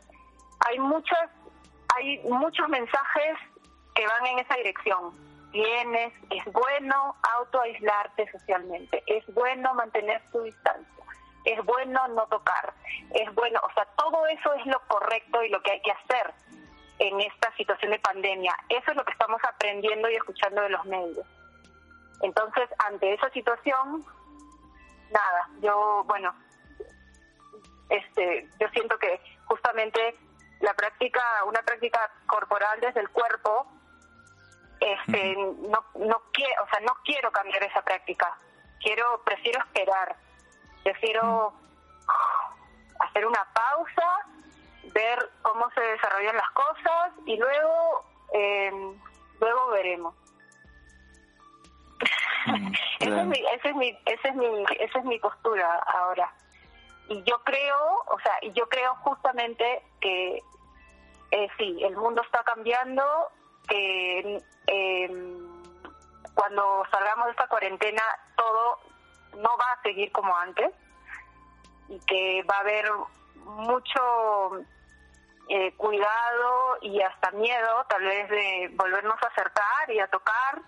hay muchas hay muchos mensajes que van en esa dirección. Tienes, es bueno autoaislarte socialmente, es bueno mantener tu distancia, es bueno no tocar, es bueno, o sea, todo eso es lo correcto y lo que hay que hacer en esta situación de pandemia. Eso es lo que estamos aprendiendo y escuchando de los medios. Entonces, ante esa situación, nada, yo, bueno, este, yo siento que justamente la práctica, una práctica corporal desde el cuerpo, este, no, no quiero, o sea, no quiero cambiar esa práctica. Quiero, prefiero esperar, prefiero hacer una pausa, ver cómo se desarrollan las cosas y luego, eh, luego veremos. esa, es mi, esa, es mi, esa, es mi, esa es mi postura ahora y yo creo, o sea, y yo creo justamente que eh, sí, el mundo está cambiando, que em, cuando salgamos de esta cuarentena todo no va a seguir como antes y que va a haber mucho eh, cuidado y hasta miedo tal vez de volvernos a acercar y a tocar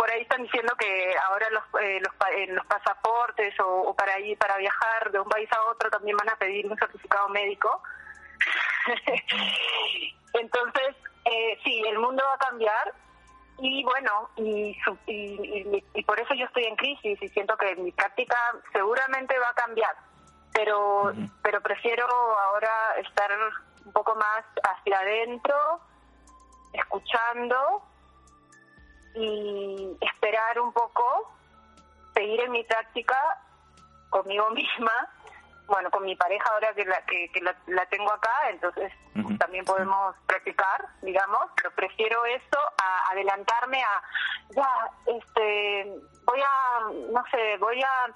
por ahí están diciendo que ahora los, eh, los, los pasaportes o, para ir para viajar de un país a otro también van a pedir un certificado médico. Entonces, eh, sí, el mundo va a cambiar y bueno, y, y, y, por eso yo estoy en crisis y siento que mi práctica seguramente va a cambiar, pero, pero prefiero ahora estar un poco más hacia adentro, escuchando y esperar un poco, seguir en mi práctica conmigo misma, bueno, con mi pareja ahora que la, que, la, tengo acá, entonces también podemos practicar, digamos, pero prefiero esto a adelantarme a, ya, este, voy a, no sé, voy a,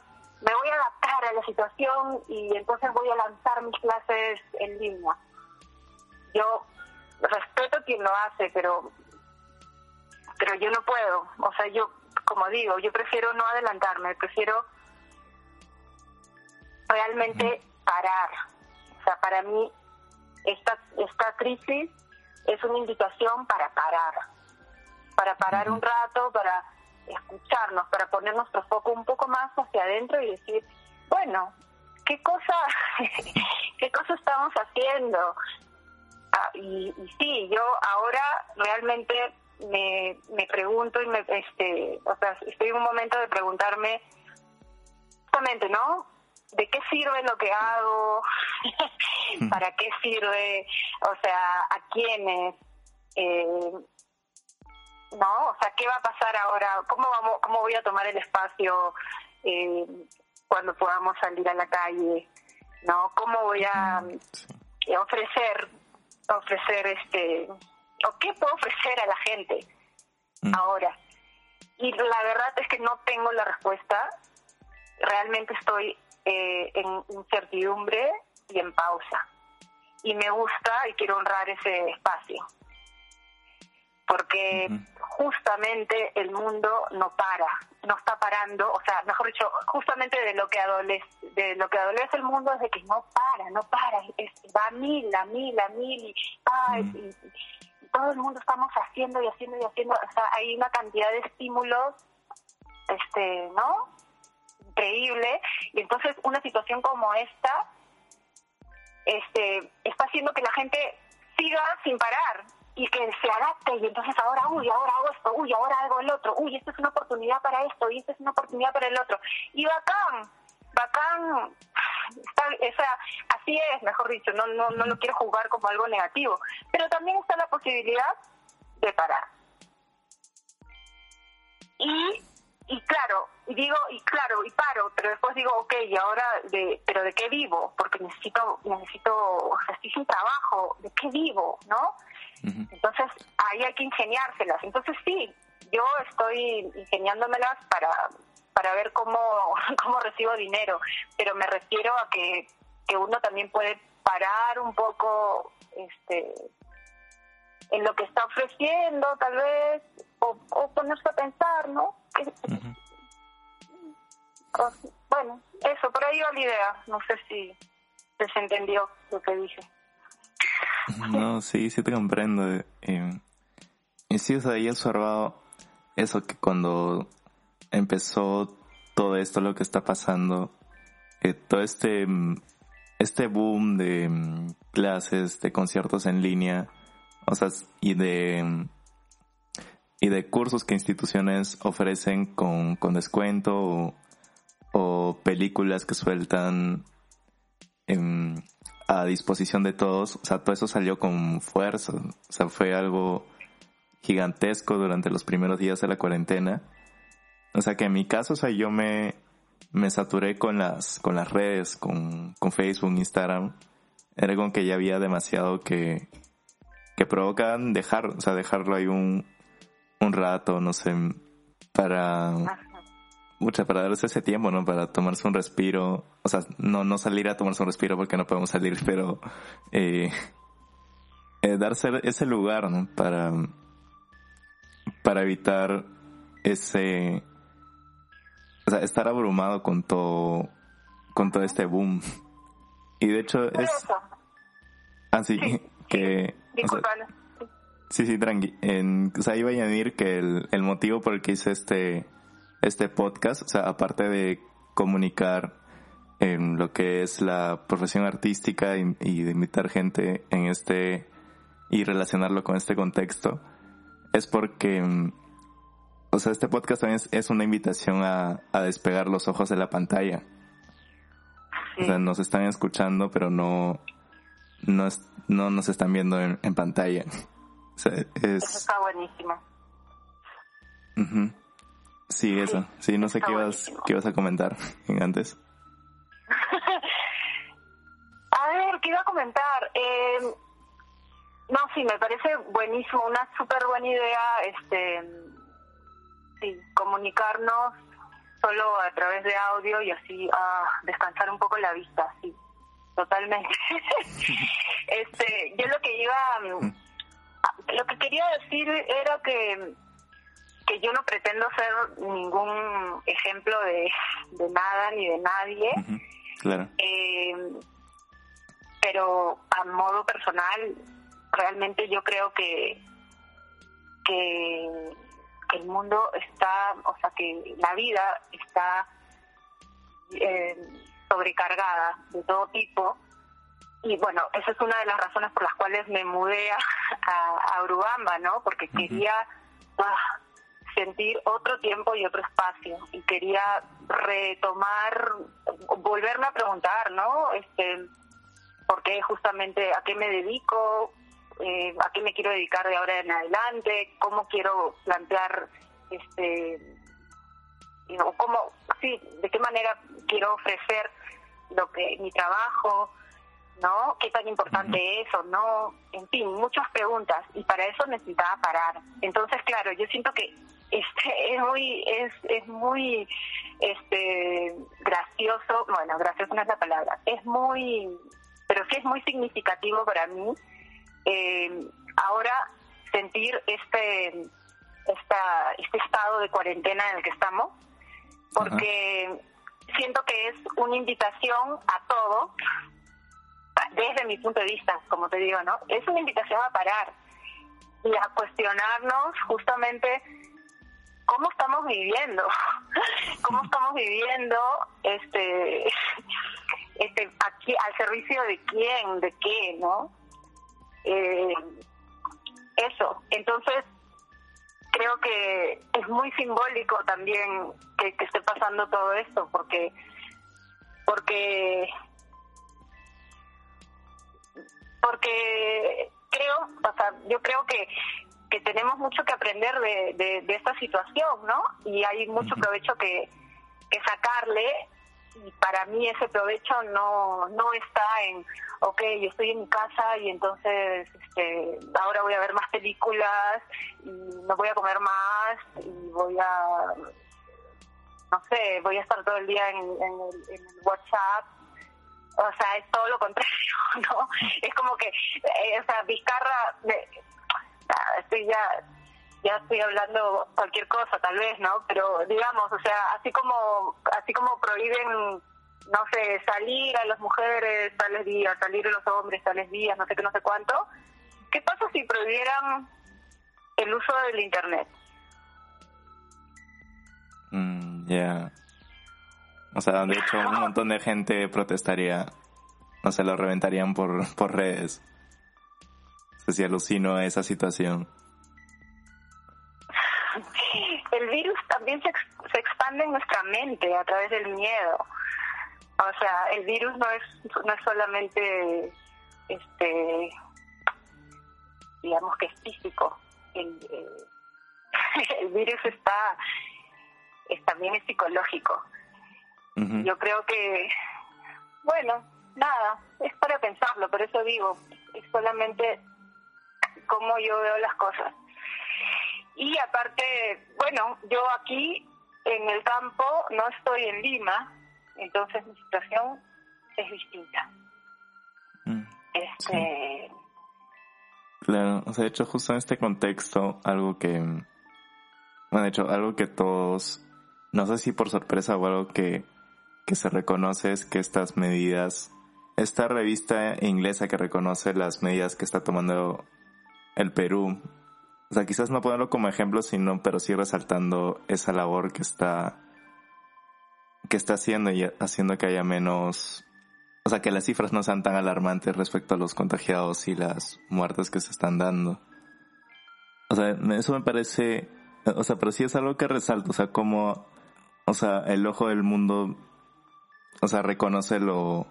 me voy a adaptar a la situación y entonces voy a lanzar mis clases en línea. Yo respeto quien lo hace, pero pero yo no puedo. O sea, yo, como digo, yo prefiero no adelantarme, prefiero realmente parar. O sea, para mí esta, esta crisis es una invitación para parar, para parar un rato, para escucharnos, para poner nuestro foco un poco más hacia adentro y decir, bueno, ¿qué cosa, qué cosa estamos haciendo? Ah, y, y sí, yo ahora realmente me, me pregunto y me, este, o sea, estoy en un momento de preguntarme justamente, ¿no? ¿De qué sirve lo que hago? ¿Para qué sirve? O sea, ¿a quiénes? Eh, ¿No? O sea, ¿qué va a pasar ahora? ¿Cómo, vamos, cómo voy a tomar el espacio eh, cuando podamos salir a la calle? ¿No? ¿Cómo voy a ofrecer ofrecer este o qué puedo ofrecer a la gente mm. ahora. Y la verdad es que no tengo la respuesta. Realmente estoy eh, en incertidumbre y en pausa. Y me gusta y quiero honrar ese espacio. Porque justamente el mundo no para, no está parando, o sea, mejor dicho, justamente de lo que adolece, de lo que adolece el mundo es de que no para, no para, es, va a mil, a mil, a mil, y, y, todo el mundo estamos haciendo y haciendo y haciendo, o sea, hay una cantidad de estímulos, este, ¿no? increíble. Y entonces una situación como esta este, está haciendo que la gente siga sin parar y que se adapte y entonces ahora, uy, ahora hago esto, uy, ahora hago el otro, uy, esta es una oportunidad para esto y esta es una oportunidad para el otro. Y bacán, bacán, está, o sea, así es, mejor dicho, no, no, no lo quiero jugar como algo negativo, pero también está la posibilidad de parar. Y y claro, y digo, y claro, y paro, pero después digo, ok, y ahora, de, pero ¿de qué vivo? Porque necesito, necesito, o sea, estoy sin trabajo, ¿de qué vivo? ¿No? Entonces, ahí hay que ingeniárselas. Entonces, sí, yo estoy ingeniándomelas para, para ver cómo, cómo recibo dinero, pero me refiero a que, que uno también puede parar un poco este en lo que está ofreciendo tal vez o, ponerse a pensar no bueno eso por ahí va la idea. No sé si se entendió lo que dije. No sí sí te comprendo eh, y sí o sea he observado eso que cuando empezó todo esto, lo que está pasando, eh, todo este, este boom de mm, clases, de conciertos en línea, o sea, y de, y de cursos que instituciones ofrecen con, con descuento o, películas que sueltan a disposición de todos, o sea, todo eso salió con fuerza, o sea, fue algo gigantesco durante los primeros días de la cuarentena. O sea que en mi caso, o sea, yo me, me saturé con las, con las redes, con, con Facebook, Instagram. Era como que ya había demasiado que, que provocan dejar, o sea, dejarlo ahí un, un rato, no sé, para, mucha, para darse ese tiempo, ¿no? Para tomarse un respiro, o sea, no, no salir a tomarse un respiro porque no podemos salir, pero, eh, eh darse ese lugar, ¿no? Para, para evitar ese, o sea, estar abrumado con todo, con todo este boom. Y de hecho es, así ah, que, sí, sí, tranqui. En, o sea, iba a añadir que el, el motivo por el que hice este, este podcast, o sea, aparte de comunicar en lo que es la profesión artística y, y de invitar gente en este y relacionarlo con este contexto, es porque, mm, o sea, este podcast también es, una invitación a, despegar los ojos de la pantalla. O sea, nos están escuchando, pero no, no, no nos están viendo en, pantalla. O sea, es... Eso está buenísimo. Sí, eso. Sí, no sé qué ibas, qué ibas a comentar antes. a ver, ¿qué iba a comentar? Eh, no, sí, me parece buenísimo, una súper buena idea, este, sí, comunicarnos solo a través de audio y así a descansar un poco la vista, sí, totalmente. este, yo lo que iba, lo que quería decir era que que yo no pretendo ser ningún ejemplo de, de nada ni de nadie. Claro. Eh, pero a modo personal realmente yo creo que, que, el mundo está, o sea, que la vida está eh, sobrecargada de todo tipo. Y bueno, esa es una de las razones por las cuales me mudé a, a, Urubamba, ¿no? Porque quería ah, sentir otro tiempo y otro espacio y quería retomar, volverme a preguntar, ¿no? Este, ¿por qué justamente a qué me dedico? eh, a qué me quiero dedicar de ahora en adelante, cómo quiero plantear, este, cómo, sí, de qué manera quiero ofrecer lo que mi trabajo, ¿no? ¿Qué tan importante es o no? En fin, muchas preguntas y para eso necesitaba parar. Entonces, claro, yo siento que este es muy es es muy este gracioso, bueno, gracioso no es la palabra, es muy pero sí es muy significativo para mí eh, ahora sentir este, esta, este estado de cuarentena en el que estamos, porque siento que es una invitación a todo, desde mi punto de vista, como te digo, ¿no? Es una invitación a parar y a cuestionarnos justamente cómo estamos viviendo, cómo estamos viviendo este, este aquí al servicio de quién, de qué, ¿no? Eh, eso, entonces creo que es muy simbólico también que, esté pasando todo esto, porque porque porque creo, o sea, yo creo que que tenemos mucho que aprender de, de, esta situación, ¿no? Y hay mucho provecho que, que sacarle y para mí ese provecho no, no está en, ok, yo estoy en mi casa y entonces este, ahora voy a ver más películas y no voy a comer más y voy a, no sé, voy a estar todo el día en, el, WhatsApp. O sea, es todo lo contrario, ¿no? Es como que, eh, o sea, Vizcarra, estoy ya ya estoy hablando cualquier cosa tal vez, ¿no? Pero digamos, o sea, así como así como prohíben no sé, salir a las mujeres tales días, salir a los hombres tales días, no sé qué, no sé cuánto. ¿Qué pasa si prohibieran el uso del internet? Mm, ya. O sea, de hecho, un montón de gente protestaría. No se lo reventarían por, por redes. O sea, si alucino esa situación el virus también se, se expande en nuestra mente a través del miedo. O sea, el virus no es, no es solamente, este, digamos que es físico. El, el, virus está, es, también es psicológico. Yo creo que, bueno, nada, es para pensarlo, por eso digo, es solamente cómo yo veo las cosas. Y aparte, bueno, yo aquí en el campo no estoy en Lima, entonces mi situación es distinta. Mm, este. Claro, o sea, de hecho, justo en este contexto, algo que. Bueno, de hecho, algo que todos. No sé si por sorpresa o algo que, que se reconoce es que estas medidas. Esta revista inglesa que reconoce las medidas que está tomando el Perú o sea, quizás no ponerlo como ejemplo, sino, pero sí resaltando esa labor que está, que está haciendo y haciendo que haya menos, o sea, que las cifras no sean tan alarmantes respecto a los contagiados y las muertes que se están dando. O sea, eso me parece, o sea, pero sí es algo que resalta, o sea, como, o sea, el ojo del mundo, o sea, reconoce lo, o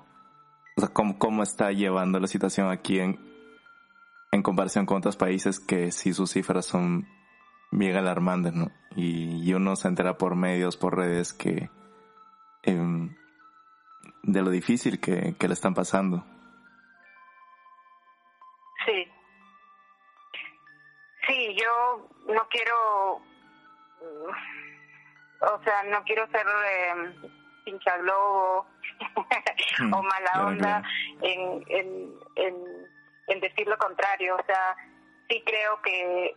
sea, cómo, cómo está llevando la situación aquí en, en comparación con otros países que sí sus cifras son bien alarmantes, ¿no? Y, uno se entera por medios, por redes que em, de lo difícil que, le están pasando. Sí. Sí, yo no quiero, o sea, no quiero ser eh, pincha globo o mala onda en, en, en en decir lo contrario. O sea, sí creo que,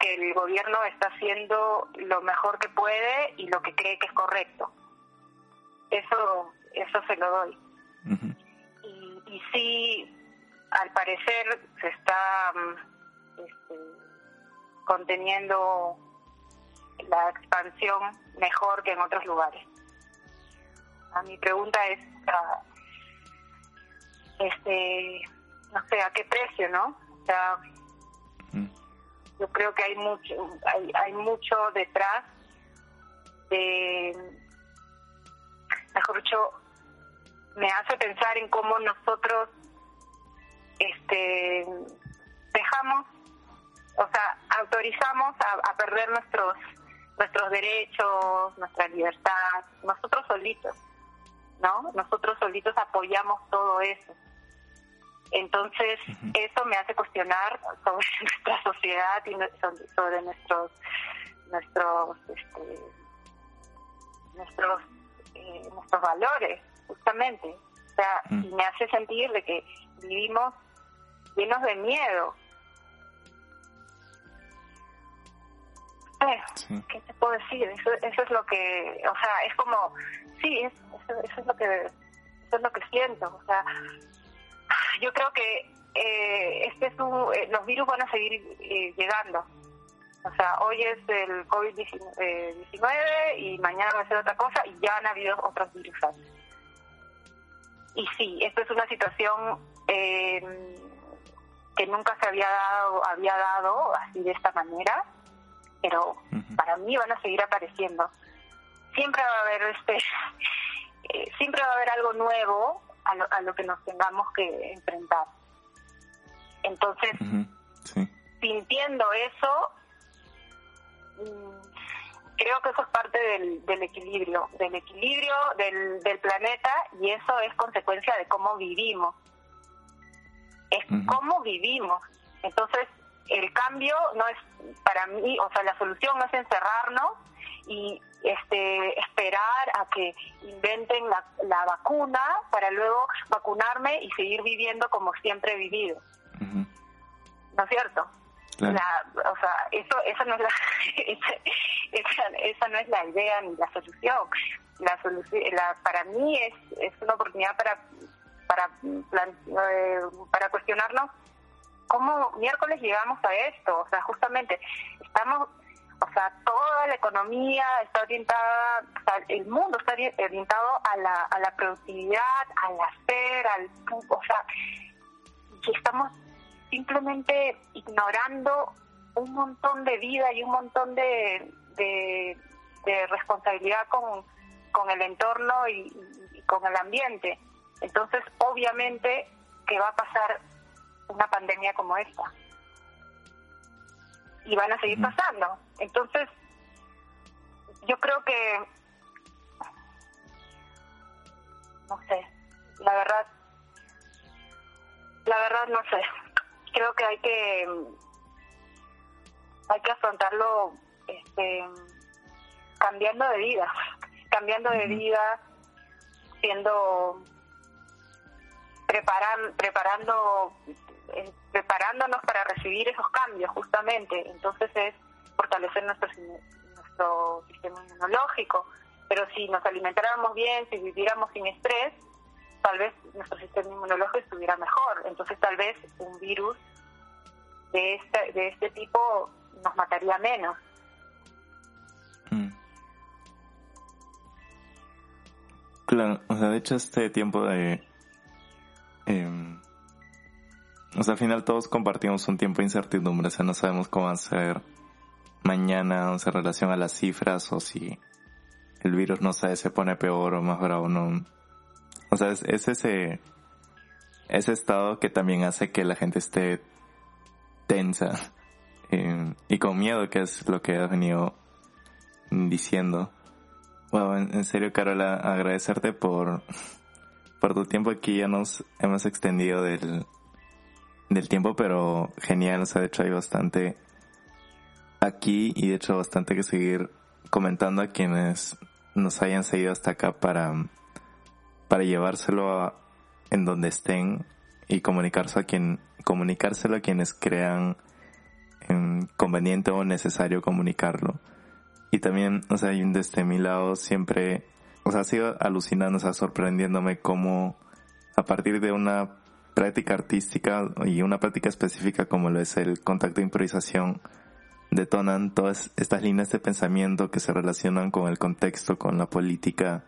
que el gobierno está haciendo lo mejor que puede y lo que cree que es correcto. Eso, eso se lo doy. y, y sí, al parecer se está mm, este, conteniendo la expansión mejor que en otros lugares. A mi pregunta es, ah, este, no sé a qué precio, ¿no? O sea, mm. yo creo que hay mucho, hay, hay mucho detrás de, mejor dicho, me hace pensar en cómo nosotros, este, dejamos, o sea, autorizamos a, a perder nuestros nuestros derechos, nuestra libertad, nosotros solitos, ¿no? Nosotros solitos apoyamos todo eso. Entonces, eso me hace cuestionar sobre nuestra sociedad y sobre nuestros nuestros este, nuestros eh, nuestros valores, justamente. O sea, y me hace sentir de que vivimos llenos de miedo. Eh, ¿Qué te puedo decir? Eso, eso es lo que, o sea, es como, sí, eso, eso es lo que, eso es lo que siento. O sea, yo creo que eh, este es eh, los virus van a seguir eh, llegando. O sea, hoy es el COVID-19 y mañana va a ser otra cosa y ya han habido otros virus antes. Y sí, esto es una situación que nunca se había dado, había dado así de esta manera, pero para mí van a seguir apareciendo. Siempre va a haber este, siempre va a haber algo nuevo a lo, que nos tengamos que enfrentar. Entonces, sintiendo eso, mm, creo que eso es parte del, del equilibrio, del equilibrio del, del, planeta y eso es consecuencia de cómo vivimos. Es cómo vivimos. Entonces, el cambio no es para mí, o sea, la solución no es encerrarnos y este esperar a que inventen la, la vacuna para luego vacunarme y seguir viviendo como siempre he vivido. ¿No es cierto? La, o sea, eso, eso no es la, esa, esa, no es la idea ni la solución. La solución, la, para mí es, es una oportunidad para para eh, para cuestionarnos cómo miércoles llegamos a esto. O sea, justamente estamos, o sea, toda la economía está orientada, el mundo está orientado a la, a la productividad, al hacer, al, o sea, y estamos simplemente ignorando un montón de vida y un montón de, de, responsabilidad con, con el entorno y, con el ambiente. Entonces, obviamente que va a pasar una pandemia como esta. Y van a seguir pasando. Entonces, yo creo que, no sé, la verdad, la verdad no sé. Creo que hay que hay que afrontarlo este, cambiando de vida, cambiando de vida, siendo preparan, preparando eh, preparándonos para recibir esos cambios justamente. Entonces es fortalecer nuestro nuestro sistema inmunológico, pero si nos alimentáramos bien, si viviéramos sin estrés, tal vez nuestro sistema inmunológico estuviera mejor. Entonces tal vez un virus de este, de este tipo nos mataría menos. Mm. Claro, o sea, de hecho este tiempo de... Eh, o sea, al final todos compartimos un tiempo de incertidumbre, o sea, no sabemos cómo va a ser mañana, o sea, en relación a las cifras, o si el virus, no sé, se pone peor o más bravo, no, o sea, es, ese, ese estado que también hace que la gente esté tensa eh, y con miedo, que es lo que has venido diciendo. Bueno, en, serio, Carola, agradecerte por, por tu tiempo aquí. Ya nos hemos extendido del, del tiempo, pero genial. O sea, de hecho hay bastante aquí y de hecho bastante que seguir comentando a quienes nos hayan seguido hasta acá para para llevárselo en donde estén y comunicarse a quien, comunicárselo a quienes crean conveniente o necesario comunicarlo. Y también, o sea, desde mi lado siempre, o sea, ha sido alucinando, o sea, sorprendiéndome cómo a partir de una práctica artística y una práctica específica como lo es el contacto de improvisación, detonan todas estas líneas de pensamiento que se relacionan con el contexto, con la política,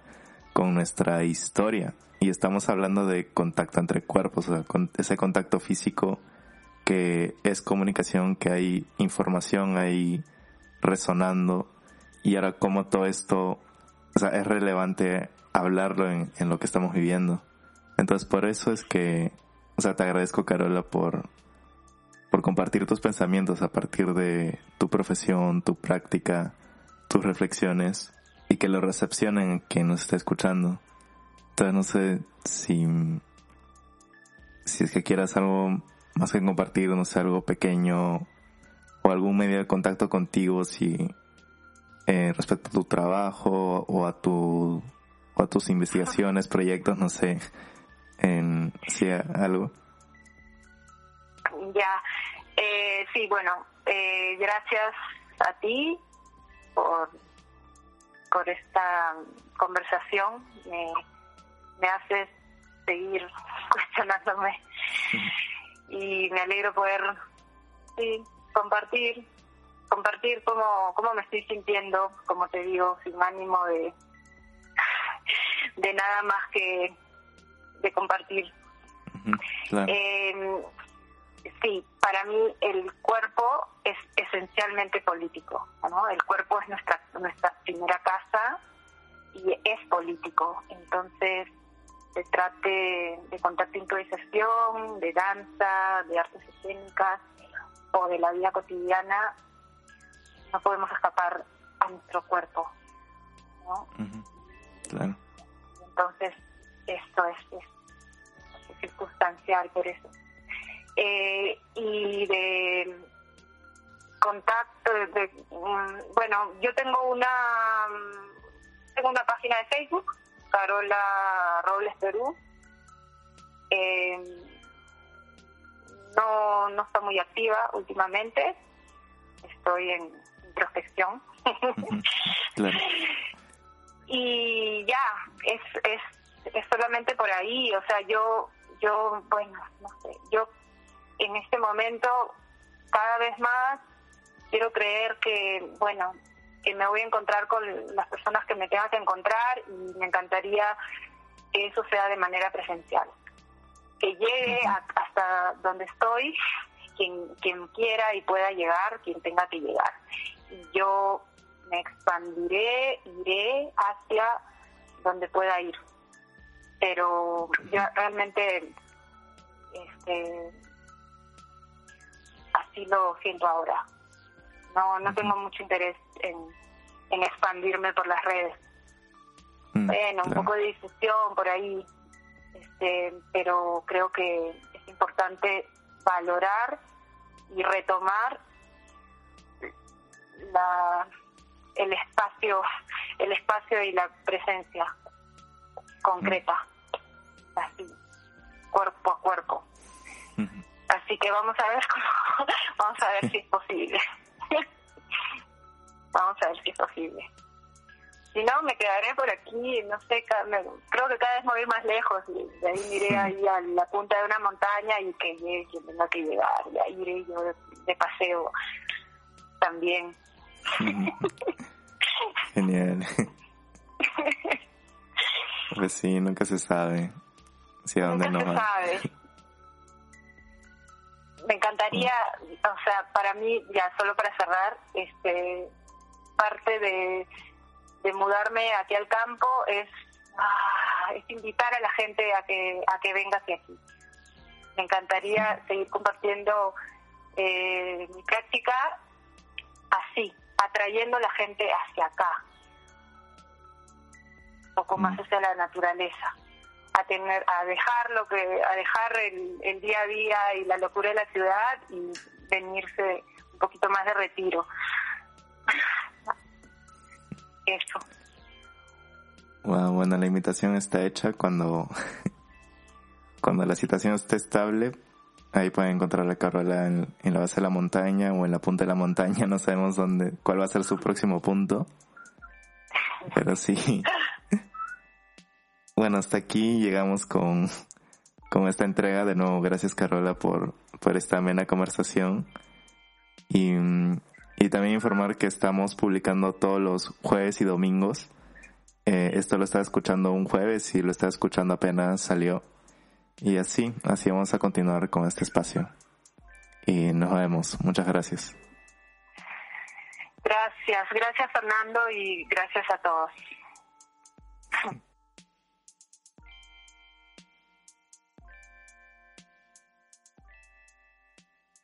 con nuestra historia. Y estamos hablando de contacto entre cuerpos, o sea, con ese contacto físico que es comunicación, que hay información ahí resonando. Y ahora como todo esto, o sea, es relevante hablarlo en, en lo que estamos viviendo. Entonces por eso es que, o sea, te agradezco Carola por, por compartir tus pensamientos a partir de tu profesión, tu práctica, tus reflexiones y que lo recepcionen quien nos está escuchando. Entonces no sé si, si es que quieras algo más que compartir, no sé, algo pequeño o algún medio de contacto contigo si eh, respecto a tu trabajo o a tu o a tus investigaciones, proyectos, no sé, en si algo. Ya, eh, sí, bueno, eh, gracias a ti por por esta conversación. Me, me hace seguir cuestionándome y me alegro poder sí, compartir compartir cómo, cómo me estoy sintiendo, como te digo, sin ánimo de, de nada más que de compartir. Em, sí, para mí el cuerpo es esencialmente político, ¿no? El cuerpo es nuestra nuestra primera casa y es político. Entonces, se trate de contacto improvisación, de danza, de artes escénicas o de la vida cotidiana, no podemos escapar a nuestro cuerpo, ¿no? Claro. Entonces, esto es, circunstancial por eso. Eh, y de contacto, de, mm, bueno, yo tengo una tengo una página de Facebook, Carola Robles Perú. Eh, no, no está muy activa últimamente. Estoy en introspección. Y ya, es, es, es solamente por ahí. O sea, yo, yo, bueno, no sé, yo en este momento cada vez más quiero creer que, bueno, que me voy a encontrar con las personas que me tenga que encontrar y me encantaría que eso sea de manera presencial. Que llegue hasta donde estoy quien, quien quiera y pueda llegar, quien tenga que llegar. Y yo me expandiré, iré hacia donde pueda ir. Pero yo realmente este, así lo siento ahora. No, no tengo mucho interés en, en expandirme por las redes. Mm, bueno, un poco de difusión por ahí, este, pero creo que es importante valorar y retomar la, el espacio, el espacio y la presencia concreta, cuerpo a cuerpo. Así que vamos a ver cómo, vamos a ver si es posible. vamos a ver si es posible. Si no, me quedaré por aquí, no sé, creo que cada vez me voy más lejos. Y de ahí miré ahí a la punta de una montaña y que llegue quien tenga que llegar. Y ahí iré yo de, paseo también. Genial. Pues sí, nunca se sabe a dónde va. Me encantaría, o sea, para mí, ya solo para cerrar, este parte de de mudarme aquí al campo es, ah, es invitar a la gente a que, a que venga hacia aquí. Me encantaría seguir compartiendo eh, mi práctica así, atrayendo a la gente hacia acá, un poco más hacia la naturaleza, a tener, a dejar lo que, a dejar el, el día a día y la locura de la ciudad y venirse un poquito más de retiro eso. bueno, la invitación está hecha cuando, cuando la situación esté estable. Ahí pueden encontrar la Carola en, la base de la montaña o en la punta de la montaña. No sabemos dónde, cuál va a ser su próximo punto. Pero sí. Bueno, hasta aquí llegamos con, con esta entrega. De nuevo, gracias Carola por, por esta amena conversación. Y mm, y también informar que estamos publicando todos los jueves y domingos. Eh, esto lo estaba escuchando un jueves y lo estaba escuchando apenas salió. Y así, así vamos a continuar con este espacio. Y nos vemos. Muchas gracias. Gracias, gracias Fernando y gracias a todos.